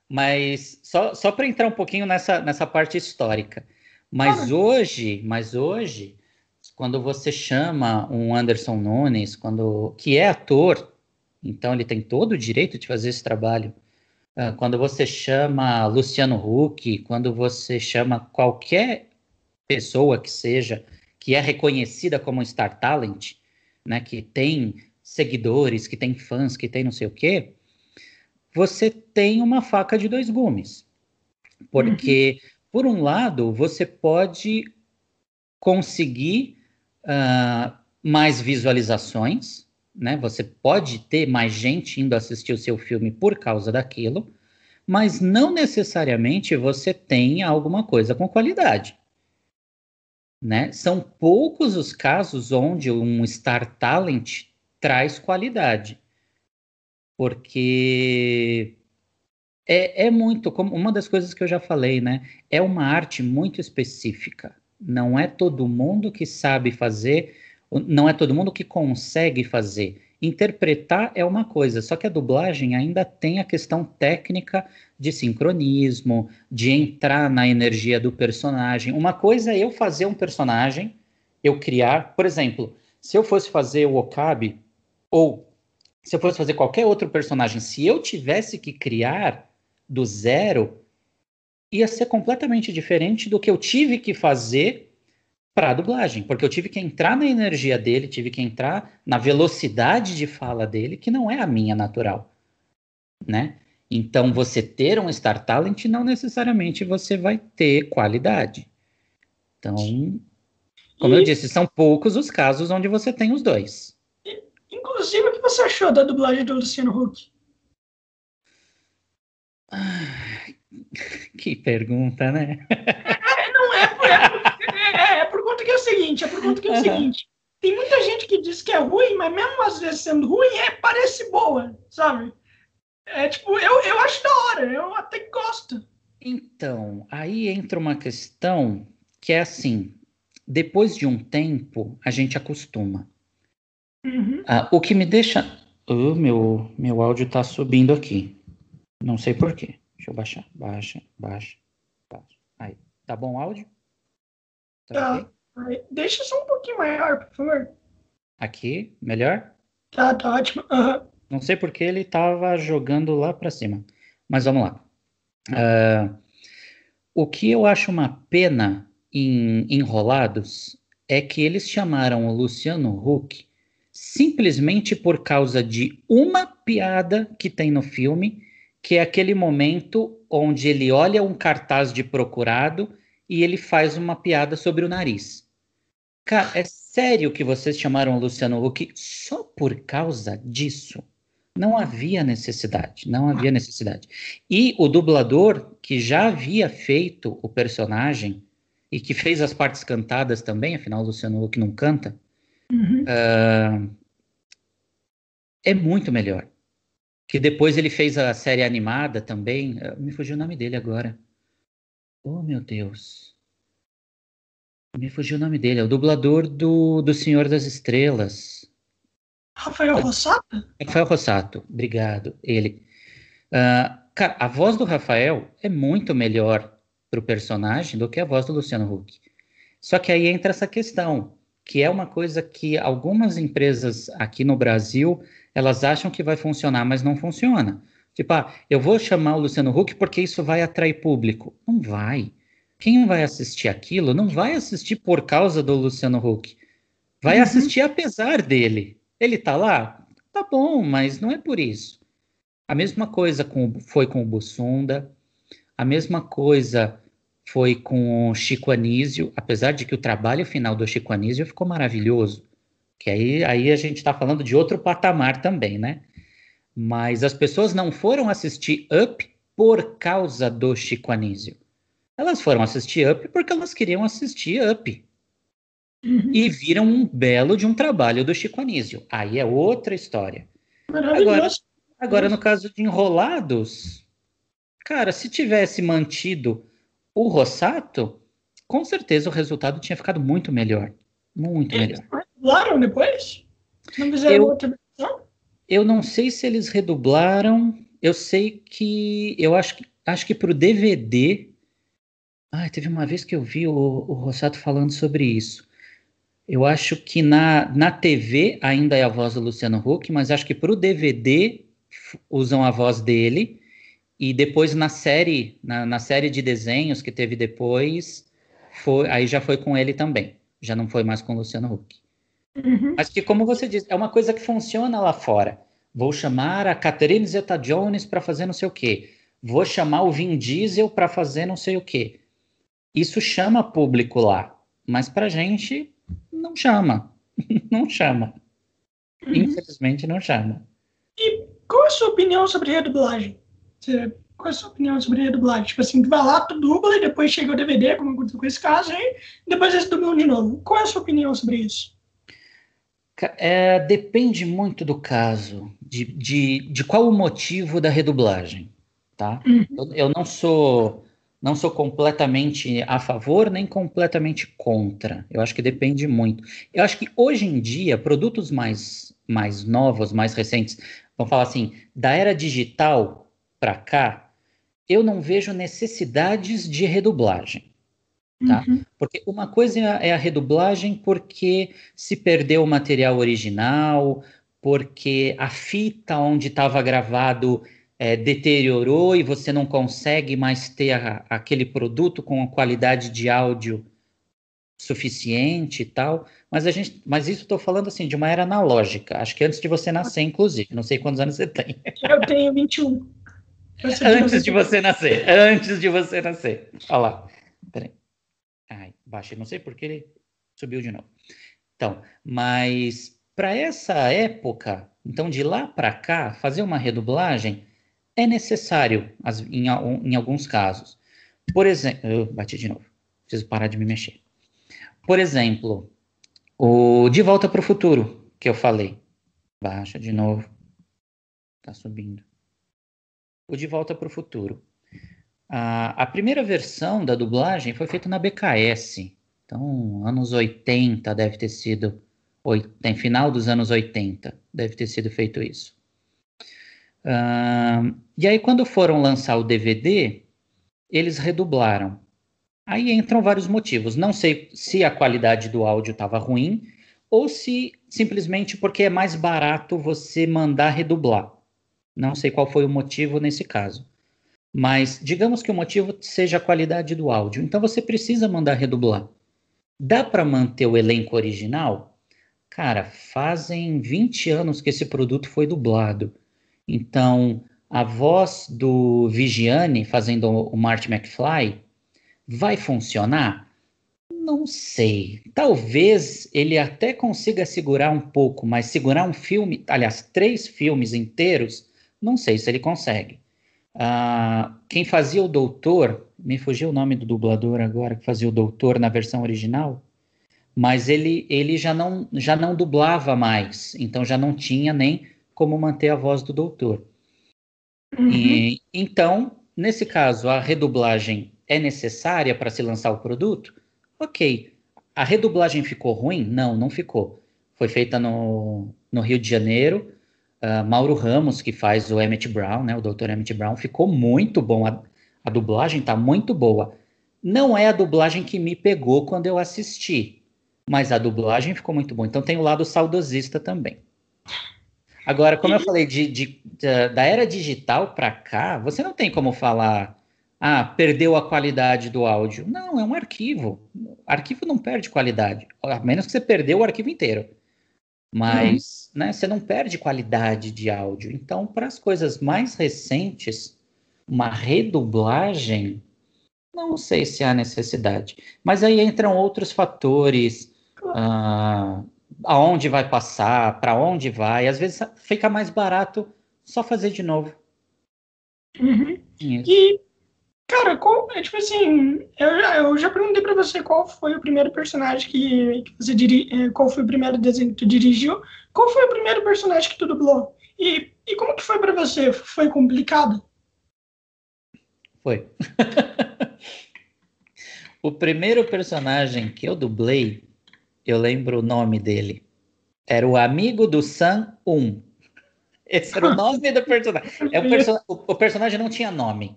Mas só, só para entrar um pouquinho nessa, nessa parte histórica. Mas hoje, mas hoje, quando você chama um Anderson Nunes, quando que é ator, então ele tem todo o direito de fazer esse trabalho. Uh, quando você chama Luciano Huck, quando você chama qualquer pessoa que seja que é reconhecida como Star Talent, né, que tem seguidores, que tem fãs, que tem não sei o quê, você tem uma faca de dois gumes. Porque, uhum. por um lado, você pode conseguir uh, mais visualizações, né? Você pode ter mais gente indo assistir o seu filme por causa daquilo, mas não necessariamente você tem alguma coisa com qualidade. Né? São poucos os casos onde um Star Talent traz qualidade. Porque é, é muito, como uma das coisas que eu já falei, né? É uma arte muito específica. Não é todo mundo que sabe fazer, não é todo mundo que consegue fazer. Interpretar é uma coisa, só que a dublagem ainda tem a questão técnica de sincronismo, de entrar na energia do personagem. Uma coisa é eu fazer um personagem, eu criar, por exemplo, se eu fosse fazer o Okabe, ou se eu fosse fazer qualquer outro personagem, se eu tivesse que criar do zero, ia ser completamente diferente do que eu tive que fazer para a dublagem, porque eu tive que entrar na energia dele, tive que entrar na velocidade de fala dele, que não é a minha natural, né? Então, você ter um Star Talent não necessariamente você vai ter qualidade. Então, como e... eu disse, são poucos os casos onde você tem os dois. Inclusive, o que você achou da dublagem do Luciano Huck? Ah, que pergunta, né? Não é, é, é por conta que é o seguinte, por conta que é o seguinte. Tem muita gente que diz que é ruim, mas mesmo às vezes sendo ruim, é, parece boa, sabe? É tipo, eu, eu acho da hora, eu até gosto. Então, aí entra uma questão que é assim, depois de um tempo, a gente acostuma. Uhum. Ah, o que me deixa... Oh, meu, meu áudio tá subindo aqui. Não sei por quê. Deixa eu baixar. Baixa, baixa, baixa. Aí, tá bom o áudio? Tá. tá. Deixa só um pouquinho maior, por favor. Aqui, melhor? Tá, tá ótimo. Uhum. Não sei porque ele estava jogando lá para cima. Mas vamos lá. Uh, o que eu acho uma pena em Enrolados é que eles chamaram o Luciano Huck simplesmente por causa de uma piada que tem no filme, que é aquele momento onde ele olha um cartaz de procurado e ele faz uma piada sobre o nariz. Cara, é sério que vocês chamaram o Luciano Huck só por causa disso? Não havia necessidade, não havia necessidade. E o dublador que já havia feito o personagem e que fez as partes cantadas também, afinal o Luciano Huck não canta, uhum. uh, é muito melhor. Que depois ele fez a série animada também, uh, me fugiu o nome dele agora. Oh, meu Deus. Me fugiu o nome dele. É o dublador do, do Senhor das Estrelas. Rafael Rossato? Rafael Rossato, obrigado. Ele. Uh, cara, a voz do Rafael é muito melhor pro personagem do que a voz do Luciano Huck. Só que aí entra essa questão, que é uma coisa que algumas empresas aqui no Brasil elas acham que vai funcionar, mas não funciona. Tipo, ah, eu vou chamar o Luciano Huck porque isso vai atrair público. Não vai. Quem vai assistir aquilo não vai assistir por causa do Luciano Huck. Vai uhum. assistir apesar dele. Ele tá lá? Tá bom, mas não é por isso. A mesma coisa com, foi com o Bussunda, a mesma coisa foi com o Chico Anísio, apesar de que o trabalho final do Chico Anísio ficou maravilhoso. Que aí, aí a gente está falando de outro patamar também, né? Mas as pessoas não foram assistir Up por causa do Chico Anísio. Elas foram assistir Up porque elas queriam assistir Up. Uhum. E viram um belo de um trabalho do Chico Anísio. Aí é outra história. Agora, agora, no caso de Enrolados, cara, se tivesse mantido o Rossato, com certeza o resultado tinha ficado muito melhor. Muito melhor. redublaram depois? Não fizeram eu, outra versão? Eu não sei se eles redublaram. Eu sei que. Eu acho que, acho que pro DVD. Ah, teve uma vez que eu vi o, o Rossato falando sobre isso. Eu acho que na, na TV ainda é a voz do Luciano Huck, mas acho que para o DVD usam a voz dele. E depois na série, na, na, série de desenhos que teve depois, foi, aí já foi com ele também. Já não foi mais com o Luciano Huck. Uhum. Mas que, como você disse, é uma coisa que funciona lá fora. Vou chamar a Catherine Zeta-Jones para fazer não sei o quê. Vou chamar o Vin Diesel para fazer não sei o quê. Isso chama público lá. Mas pra gente, não chama. não chama. Uhum. Infelizmente, não chama. E qual é a sua opinião sobre redublagem? Você, qual é a sua opinião sobre redublagem? Tipo assim, tu vai lá, tu dubla e depois chega o DVD, como aconteceu com esse caso aí, e depois eles dublam de novo. Qual é a sua opinião sobre isso? É, depende muito do caso, de, de, de qual o motivo da redublagem, tá? Uhum. Eu, eu, não sou não sou completamente a favor nem completamente contra. Eu acho que depende muito. Eu acho que hoje em dia produtos mais mais novos, mais recentes, vamos falar assim, da era digital para cá, eu não vejo necessidades de redublagem. Tá? Uhum. Porque uma coisa é a redublagem porque se perdeu o material original, porque a fita onde estava gravado é, deteriorou e você não consegue mais ter a, aquele produto com a qualidade de áudio suficiente e tal. Mas a gente, mas isso estou falando assim de uma era analógica. Acho que antes de você nascer, inclusive. Não sei quantos anos você tem. Eu tenho 21. antes de você nascer. Antes de você nascer. Olha lá. Peraí. Ai, baixei. Não sei porque ele subiu de novo. Então, mas para essa época, então de lá para cá, fazer uma redublagem é necessário em, em alguns casos. Por exemplo, bati de novo. Preciso parar de me mexer. Por exemplo, o De Volta para o Futuro, que eu falei. Baixa de novo. Tá subindo. O De Volta para o Futuro. A, a, primeira versão da dublagem foi feita na BKS. Então, anos 80 deve ter sido. Tem final dos anos 80 deve ter sido feito isso. Uh, e aí, quando foram lançar o DVD, eles redublaram. Aí entram vários motivos. Não sei se a qualidade do áudio estava ruim ou se simplesmente porque é mais barato você mandar redublar. Não sei qual foi o motivo nesse caso. Mas digamos que o motivo seja a qualidade do áudio. Então você precisa mandar redublar. Dá para manter o elenco original? Cara, fazem 20 anos que esse produto foi dublado. Então, a voz do Vigiane fazendo o Marty McFly Vai funcionar? Não sei. Talvez ele até consiga segurar um pouco, mas segurar um filme, aliás, três filmes inteiros, não sei se ele consegue. Uh, quem fazia o Doutor, me fugiu o nome do dublador agora, que fazia o Doutor na versão original, mas ele, ele já, não, já não dublava mais, então já não tinha nem como manter a voz do Doutor. Uhum. E, então, nesse caso, a redublagem é necessária para se lançar o produto? Ok. A redublagem ficou ruim? Não, não ficou. Foi feita no, no Rio de Janeiro. Uh, Mauro Ramos, que faz o Emmett Brown, né, o Dr. Emmett Brown, ficou muito bom. A, a dublagem está muito boa. Não é a dublagem que me pegou quando eu assisti, mas a dublagem ficou muito boa. Então tem o lado saudosista também. Agora, como eu falei, de, de, da era digital para cá, você não tem como falar ah, perdeu a qualidade do áudio. Não, é um arquivo. Arquivo não perde qualidade, a menos que você perdeu o arquivo inteiro. Mas uhum. né, você não perde qualidade de áudio. Então, para as coisas mais recentes, uma redublagem, não sei se há necessidade. Mas aí entram outros fatores. Aonde vai passar, para onde vai. Às vezes fica mais barato só fazer de novo. Uhum. E Cara, qual, é, tipo assim, eu já, eu já perguntei pra você qual foi o primeiro personagem que, que você diri, é, qual foi o primeiro desenho que tu dirigiu, qual foi o primeiro personagem que tu dublou? E, e como que foi pra você? Foi complicado? Foi. o primeiro personagem que eu dublei, eu lembro o nome dele. Era o amigo do Sam 1. Esse era o nome do personagem. É o, perso o, o, personagem não tinha nome.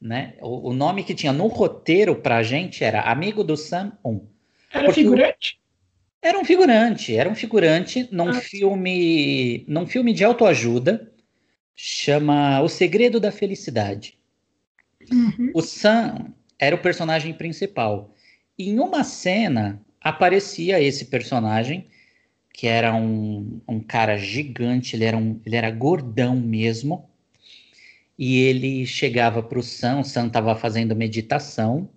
Né? O, o, nome que tinha no roteiro pra gente era Amigo do Sam 1. Era figurante? Era um figurante, era um figurante num ah. filme, num filme de autoajuda, chama O Segredo da Felicidade. Uhum. O Sam era o personagem principal. E em uma cena aparecia esse personagem, que era um, um cara gigante, ele era, um, ele era gordão mesmo, e ele chegava para o Sam, o Sam estava fazendo meditação,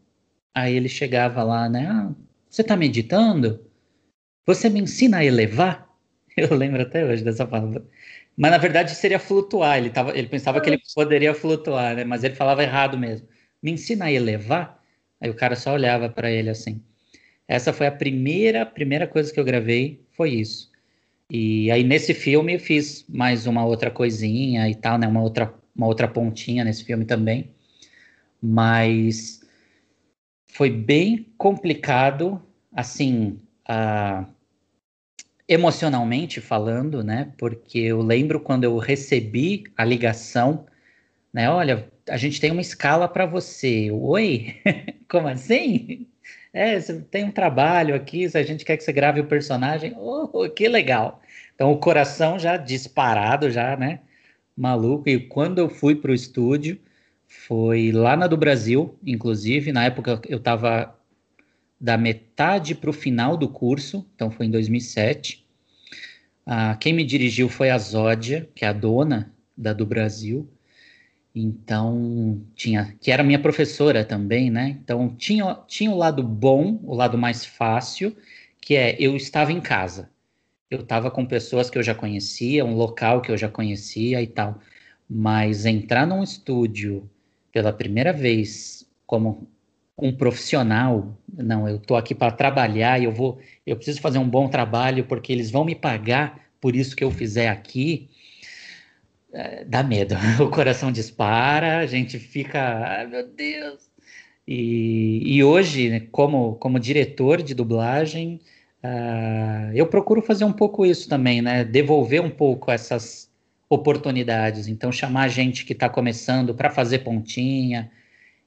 aí ele chegava lá, né? Ah, você está meditando? Você me ensina a elevar? Eu lembro até hoje dessa palavra. Mas na verdade seria flutuar. Ele, tava, ele pensava que ele poderia flutuar, né? Mas ele falava errado mesmo. Me ensina a elevar? Aí o cara só olhava para ele assim. Essa foi a primeira, primeira coisa que eu gravei, foi isso. E aí nesse filme eu fiz mais uma outra coisinha e tal, né? Uma outra, uma outra pontinha nesse filme também. Mas foi bem complicado, assim, uh, emocionalmente falando, né? Porque eu lembro quando eu recebi a ligação, né? Olha, a gente tem uma escala para você. Oi? Como assim? É, tem um trabalho aqui, se a gente quer que você grave o personagem, oh, que legal. Então o coração já disparado, já, né? Maluco. E quando eu fui para o estúdio, foi lá na do Brasil, inclusive, na época eu estava da metade para o final do curso, então foi em 2007. Ah, quem me dirigiu foi a Zódia, que é a dona da do Brasil. Então, tinha, que era minha professora também, né? Então, tinha, tinha o lado bom, o lado mais fácil, que é eu estava em casa. Eu estava com pessoas que eu já conhecia, um local que eu já conhecia e tal. Mas entrar num estúdio pela primeira vez como um profissional, não, eu estou aqui para trabalhar e eu vou, eu preciso fazer um bom trabalho porque eles vão me pagar por isso que eu fizer aqui, dá medo. O coração dispara, a gente fica, ai meu Deus. E, e hoje, né, como, como diretor de dublagem, uh, eu procuro fazer um pouco isso também, né? Devolver um pouco essas oportunidades. Então, chamar gente que está começando para fazer pontinha,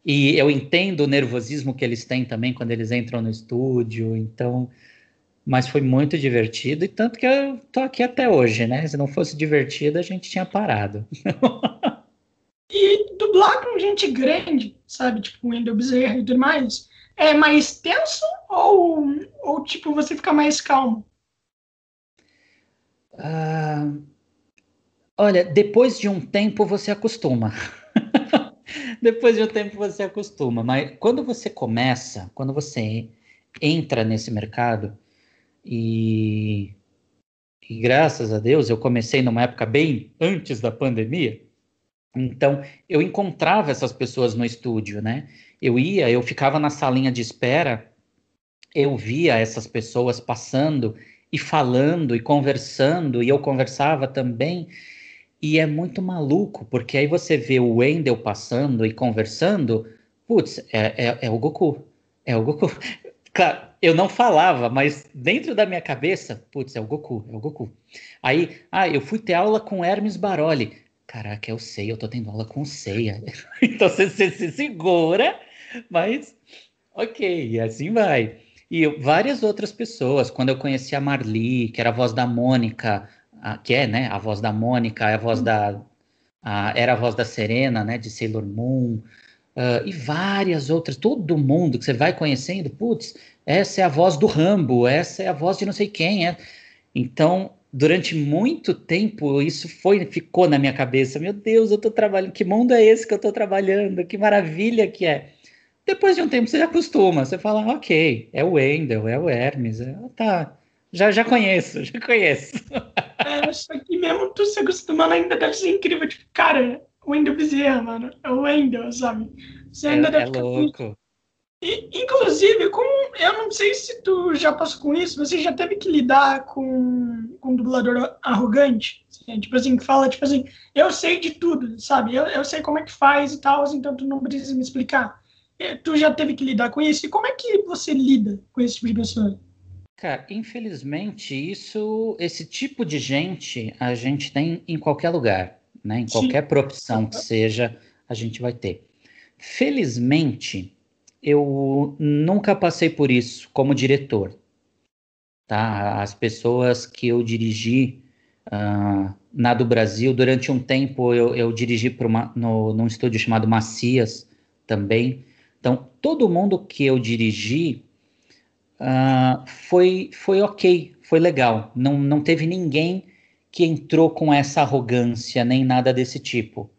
e eu entendo o nervosismo que eles têm também quando eles entram no estúdio, então. Mas foi muito divertido, e tanto que eu tô aqui até hoje, né? Se não fosse divertido, a gente tinha parado. e dublar com gente grande, sabe? Tipo, Wendel Bezerra e tudo mais, é mais tenso ou, ou tipo, você fica mais calmo? Uh, olha, depois de um tempo você acostuma. Depois de um tempo você acostuma, mas quando você começa, quando você entra nesse mercado e, e graças a Deus eu comecei numa época bem antes da pandemia, então eu encontrava essas pessoas no estúdio, né? Eu ia, eu ficava na salinha de espera, eu via essas pessoas passando e falando e conversando, e eu conversava também. E é muito maluco, porque aí você vê o Wendell passando e conversando, putz, é, é, é o Goku. É o Goku. Claro, eu não falava, mas dentro da minha cabeça, putz, é o Goku, é o Goku. Aí, ah, eu fui ter aula com Hermes Baroli. Caraca, eu sei, eu tô tendo aula com Ceia. então você, você se segura, mas ok, assim vai. E várias outras pessoas, quando eu conheci a Marli, que era a voz da Mônica, a, que é, né, a voz da Mônica, é a voz da, a, era a voz da Serena, né, de Sailor Moon, uh, e várias outras, todo mundo que você vai conhecendo, putz, essa é a voz do Rambo, essa é a voz de não sei quem, é. Então, durante muito tempo, isso foi, ficou na minha cabeça, meu Deus, eu tô trabalhando, que mundo é esse que eu tô trabalhando, que maravilha que é. Depois de um tempo você acostuma, você fala, ok, é o Wendell, é o Hermes, é, tá, já, já conheço, já conheço. É, só que mesmo tu se acostumando ainda deve ser incrível. Tipo, cara, Wendel Bezerra, mano. É o Wendel, sabe? Você ainda é, deve é ficar louco. E, inclusive, como eu não sei se tu já passou com isso, você já teve que lidar com, com um dublador arrogante? Assim, tipo assim, que fala, tipo assim, eu sei de tudo, sabe? Eu, eu sei como é que faz e tal, então tu não precisa me explicar. Tu já teve que lidar com isso? E como é que você lida com esse tipo de pessoa? Cara, infelizmente, isso, esse tipo de gente a gente tem em qualquer lugar, né? Em qualquer profissão que seja, a gente vai ter. Felizmente, eu nunca passei por isso como diretor. Tá? As pessoas que eu dirigi uh, na do Brasil, durante um tempo eu, eu dirigi para uma, no, num estúdio chamado Macias também. Então, todo mundo que eu dirigi uh, foi, foi ok, foi legal. Não, não teve ninguém que entrou com essa arrogância, nem nada desse tipo,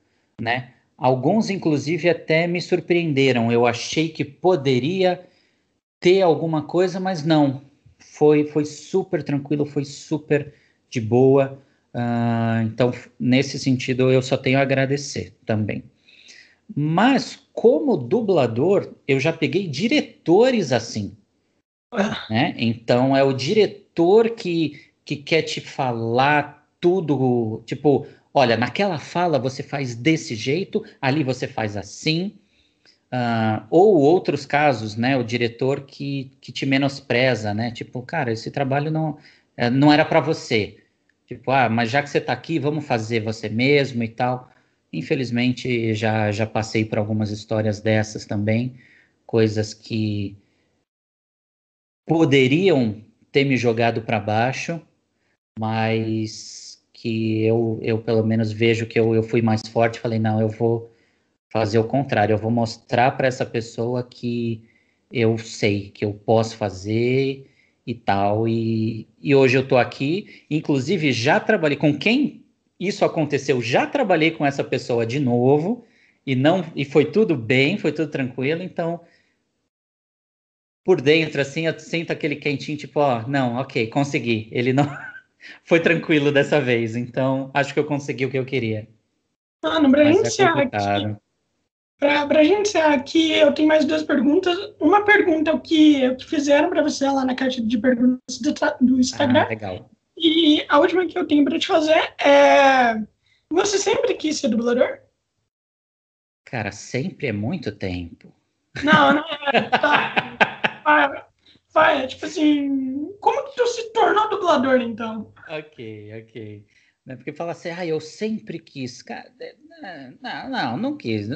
né? Alguns, inclusive, até me surpreenderam. Eu achei que poderia ter alguma coisa, mas não. Foi, foi super tranquilo, foi super de boa. Uh, então, nesse sentido, eu só tenho a agradecer também. Mas, como dublador, eu já peguei diretores assim. Né? Então é o diretor que, que quer te falar tudo, tipo, olha, naquela fala você faz desse jeito, ali você faz assim. Uh, ou outros casos, né? O diretor que, que te menospreza, né? Tipo, cara, esse trabalho não, é, não era para você. Tipo, ah, mas já que você está aqui, vamos fazer você mesmo e tal. Infelizmente, já, já passei por algumas histórias dessas também, coisas que poderiam ter me jogado para baixo, mas que eu, eu pelo menos vejo que eu, eu fui mais forte. Falei, não, eu vou fazer o contrário, eu vou mostrar para essa pessoa que eu sei que eu posso fazer e tal. E, e hoje eu estou aqui, inclusive já trabalhei com quem isso aconteceu, já trabalhei com essa pessoa de novo e não e foi tudo bem, foi tudo tranquilo. Então por dentro, assim, eu sinto aquele quentinho, tipo, ó, não, ok, consegui. Ele não foi tranquilo dessa vez, então acho que eu consegui o que eu queria. Mano, pra Mas gente é aqui. Pra, pra gente aqui, eu tenho mais duas perguntas. Uma pergunta é o que, que fizeram para você lá na caixa de perguntas do, do Instagram. Ah, legal. E a última que eu tenho para te fazer é. Você sempre quis ser dublador? Cara, sempre é muito tempo. Não, não é. Tá. Vai, vai, tipo assim, como que tu se tornou dublador, então? Ok, ok. Não é porque fala assim, ah, eu sempre quis. Cara, não, não, não quis.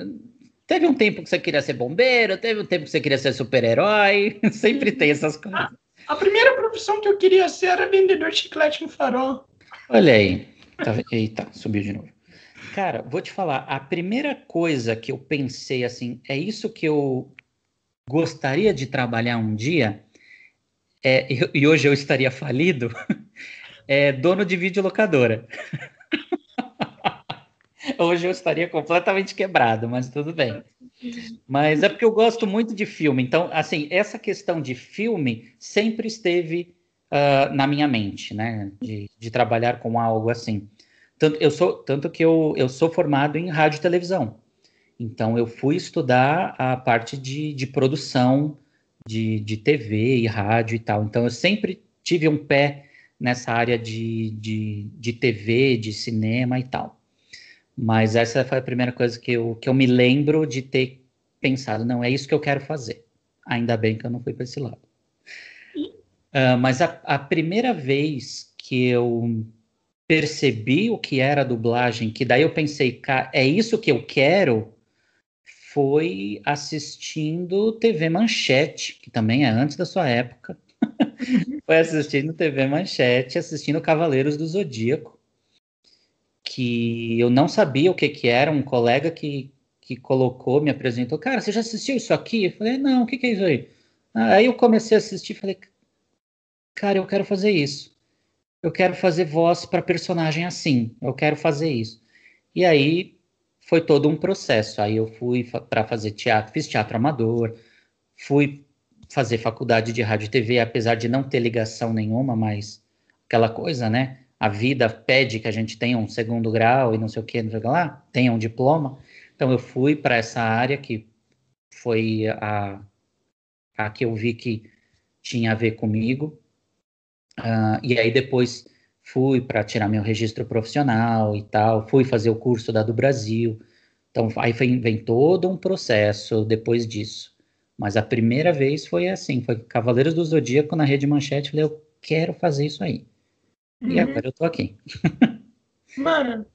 Teve um tempo que você queria ser bombeiro, teve um tempo que você queria ser super-herói, sempre tem essas coisas. A, a, primeira profissão que eu queria ser era vendedor de chiclete em farol. Olha aí. Tá, eita, subiu de novo. Cara, vou te falar, a primeira coisa que eu pensei assim, é isso que eu gostaria de trabalhar um dia, é, e hoje eu estaria falido, é dono de videolocadora. hoje eu estaria completamente quebrado, mas tudo bem. Mas é porque eu gosto muito de filme. Então, assim, essa questão de filme sempre esteve uh, na minha mente, né? De, de, trabalhar com algo assim. Tanto, eu sou, tanto que eu, eu sou formado em rádio e televisão. Então, eu fui estudar a parte de, de produção de, de TV e rádio e tal. Então, eu sempre tive um pé nessa área de, de, de TV, de cinema e tal. Mas essa foi a primeira coisa que eu, que eu me lembro de ter pensado, não, é isso que eu quero fazer. Ainda bem que eu não fui para esse lado. Uh, mas a, a, primeira vez que eu percebi o que era dublagem, que daí eu pensei, é isso que eu quero, foi assistindo TV Manchete, que também é antes da sua época. Foi assistindo TV Manchete, assistindo Cavaleiros do Zodíaco, que eu não sabia o que, que era, um colega que, que colocou, me apresentou, cara, você já assistiu isso aqui? Eu falei, não, o que, que é isso aí? Aí eu comecei a assistir e falei, cara, eu quero fazer isso. Eu quero fazer voz para personagem assim, eu quero fazer isso. E aí foi todo um processo. Aí eu fui para fazer teatro, fiz teatro amador, fui fazer faculdade de rádio e TV, apesar de não ter ligação nenhuma, mas aquela coisa, né? A vida pede que a gente tenha um segundo grau e não sei o que, não sei o que lá, tenha um diploma. Então eu fui para essa área que foi a, a que eu vi que tinha a ver comigo. Uh, e aí depois fui para tirar meu registro profissional e tal, fui fazer o curso da do Brasil. Então, aí vem, vem todo um processo depois disso. Mas a primeira vez foi assim, foi Cavaleiros do Zodíaco na Rede Manchete, falei, eu quero fazer isso aí. Uhum. E agora eu tô aqui. Mano,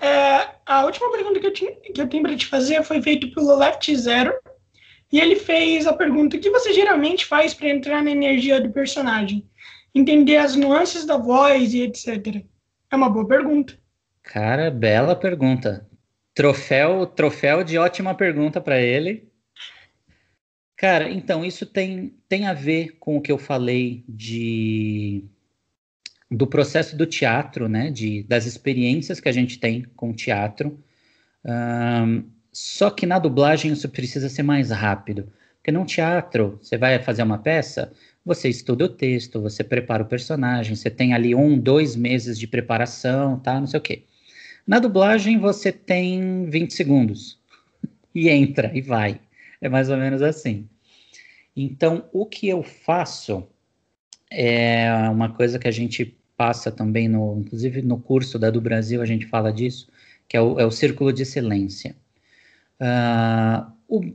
é, a última pergunta que eu, tinha, que eu tenho para te fazer foi feita pelo Left Zero. E ele fez a pergunta: o que você geralmente faz para entrar na energia do personagem? Entender as nuances da voz e etc. É uma boa pergunta. Cara, bela pergunta. Troféu, troféu de ótima pergunta para ele. Cara, então isso tem, tem a ver com o que eu falei de do processo do teatro, né? De, das experiências que a gente tem com o teatro. Um, só que na dublagem isso precisa ser mais rápido. Porque num teatro, você vai fazer uma peça, você estuda o texto, você prepara o personagem, você tem ali um, dois meses de preparação, tá? Não sei o quê. Na dublagem, você tem 20 segundos. e entra, e vai. É mais ou menos assim. Então, o que eu faço é uma coisa que a gente passa também, no, inclusive no curso da do Brasil, a gente fala disso, que é o, é o círculo de excelência. Uh, o,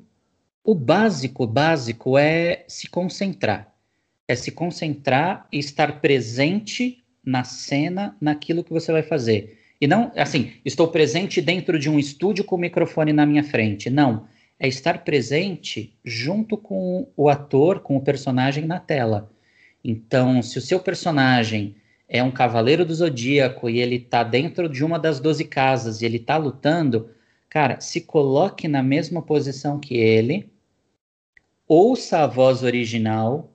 o básico, básico é se concentrar. É se concentrar e estar presente na cena, naquilo que você vai fazer. E não, assim, estou presente dentro de um estúdio com o microfone na minha frente. Não é estar presente junto com o ator, com o personagem na tela. Então, se o seu personagem é um cavaleiro do zodíaco e ele está dentro de uma das doze casas e ele está lutando, cara, se coloque na mesma posição que ele, ouça a voz original,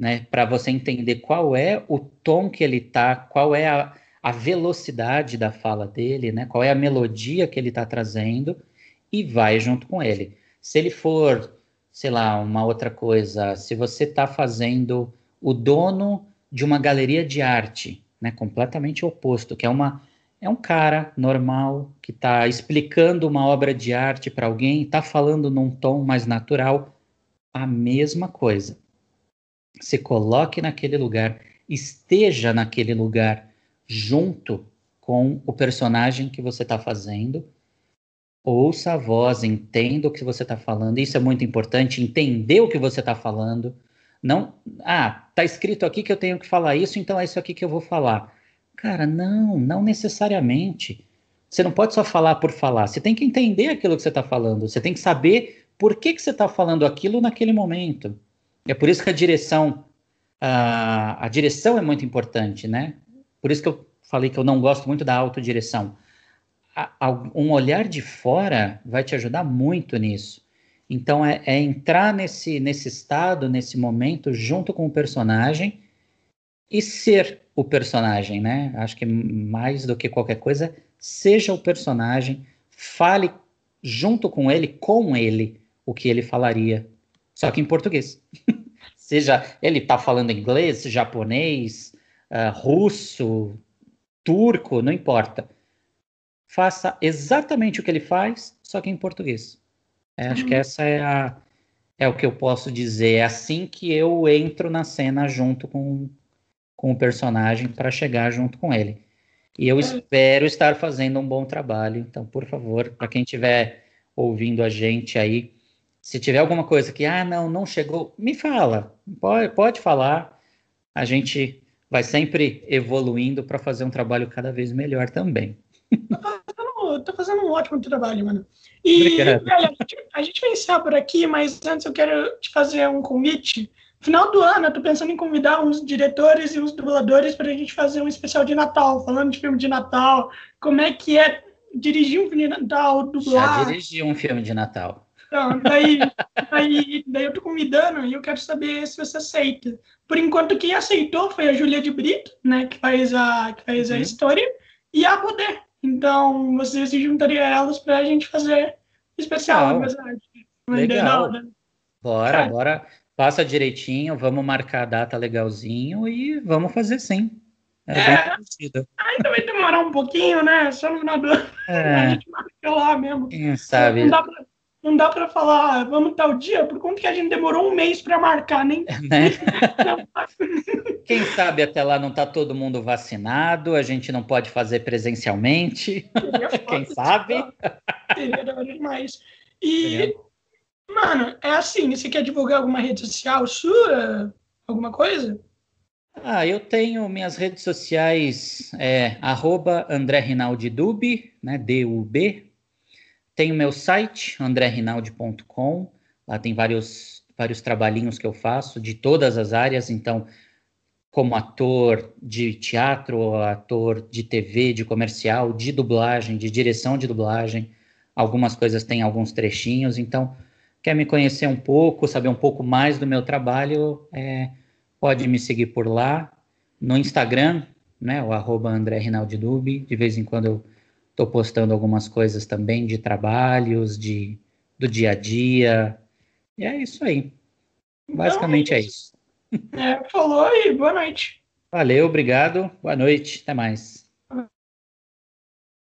né, para você entender qual é o tom que ele tá, qual é a, a velocidade da fala dele, né, qual é a melodia que ele está trazendo e vai junto com ele. Se ele for, sei lá, uma outra coisa, se você está fazendo o dono de uma galeria de arte, né, completamente oposto, que é uma é um cara normal que está explicando uma obra de arte para alguém, está falando num tom mais natural, a mesma coisa. Se coloque naquele lugar, esteja naquele lugar junto com o personagem que você está fazendo ouça a voz, entenda o que você está falando. Isso é muito importante, entender o que você está falando. Não, ah, tá escrito aqui que eu tenho que falar isso, então é isso aqui que eu vou falar. Cara, não, não necessariamente. Você não pode só falar por falar. Você tem que entender aquilo que você está falando. Você tem que saber por que, que você está falando aquilo naquele momento. É por isso que a direção, a, a direção é muito importante, né? Por isso que eu falei que eu não gosto muito da autodireção um olhar de fora vai te ajudar muito nisso. Então, é, é, entrar nesse, nesse estado, nesse momento, junto com o personagem e ser o personagem, né? Acho que mais do que qualquer coisa, seja o personagem, fale junto com ele, com ele, o que ele falaria, só que em português. seja ele está falando inglês, japonês, uh, russo, turco, não importa faça exatamente o que ele faz, só que em português. É, acho que uhum. essa é, a, é o que eu posso dizer. É assim que eu entro na cena junto com, com o personagem para chegar junto com ele. E eu é. espero estar fazendo um bom trabalho. Então, por favor, para quem estiver ouvindo a gente aí, se tiver alguma coisa que, ah, não, não chegou, me fala. Pode, pode falar. A gente vai sempre evoluindo para fazer um trabalho cada vez melhor também tá, fazendo, fazendo um ótimo trabalho, mano. E, velho, a gente, vai encerrar por aqui, mas antes eu quero te fazer um convite. Final do ano, eu tô pensando em convidar uns diretores e uns dubladores para a gente fazer um especial de Natal, falando de filme de Natal, como é que é dirigir um filme de Natal, dublar. Já dirigi um filme de Natal. Então, daí, daí, daí eu tô convidando e eu quero saber se você aceita. Por enquanto, quem aceitou foi a Júlia de Brito, né, que faz a, que faz uhum. a história, e a Poder, então, você se juntaria a elas para a gente fazer especial, na verdade. Legal. Bora, é. bora. Passa direitinho, vamos marcar a data legalzinho e vamos fazer sim. É, é. Ainda vai demorar um pouquinho, né? Só no final do ano. É. A gente marca lá mesmo. Quem sabe? Não dá pra, não dá para falar, ah, vamos tal dia, por conta que a gente demorou um mês para marcar, nem. Né? Quem sabe até lá não está todo mundo vacinado, a gente não pode fazer presencialmente. Quem sabe? Seria demais. E Mano, é assim, você quer divulgar alguma rede social sua? Alguma coisa? Ah, eu tenho minhas redes sociais, é, arroba André Rinaldi Dub, né, D-U-B. Tenho meu site, andrerinaldi.com. Lá tem vários, vários trabalhinhos que eu faço de todas as áreas, então, como ator de teatro, ator de TV, de comercial, de dublagem, de direção de dublagem. Algumas coisas têm alguns trechinhos, então, quer me conhecer um pouco, saber um pouco mais do meu trabalho, é, pode me seguir por lá. No Instagram, né, o arroba André Rinaldi Dub. De vez em quando eu estou postando algumas coisas também de trabalhos, de, do dia a dia. E é isso aí. Basicamente é isso. É, falou aí, boa noite. Valeu, obrigado. Boa noite, até mais.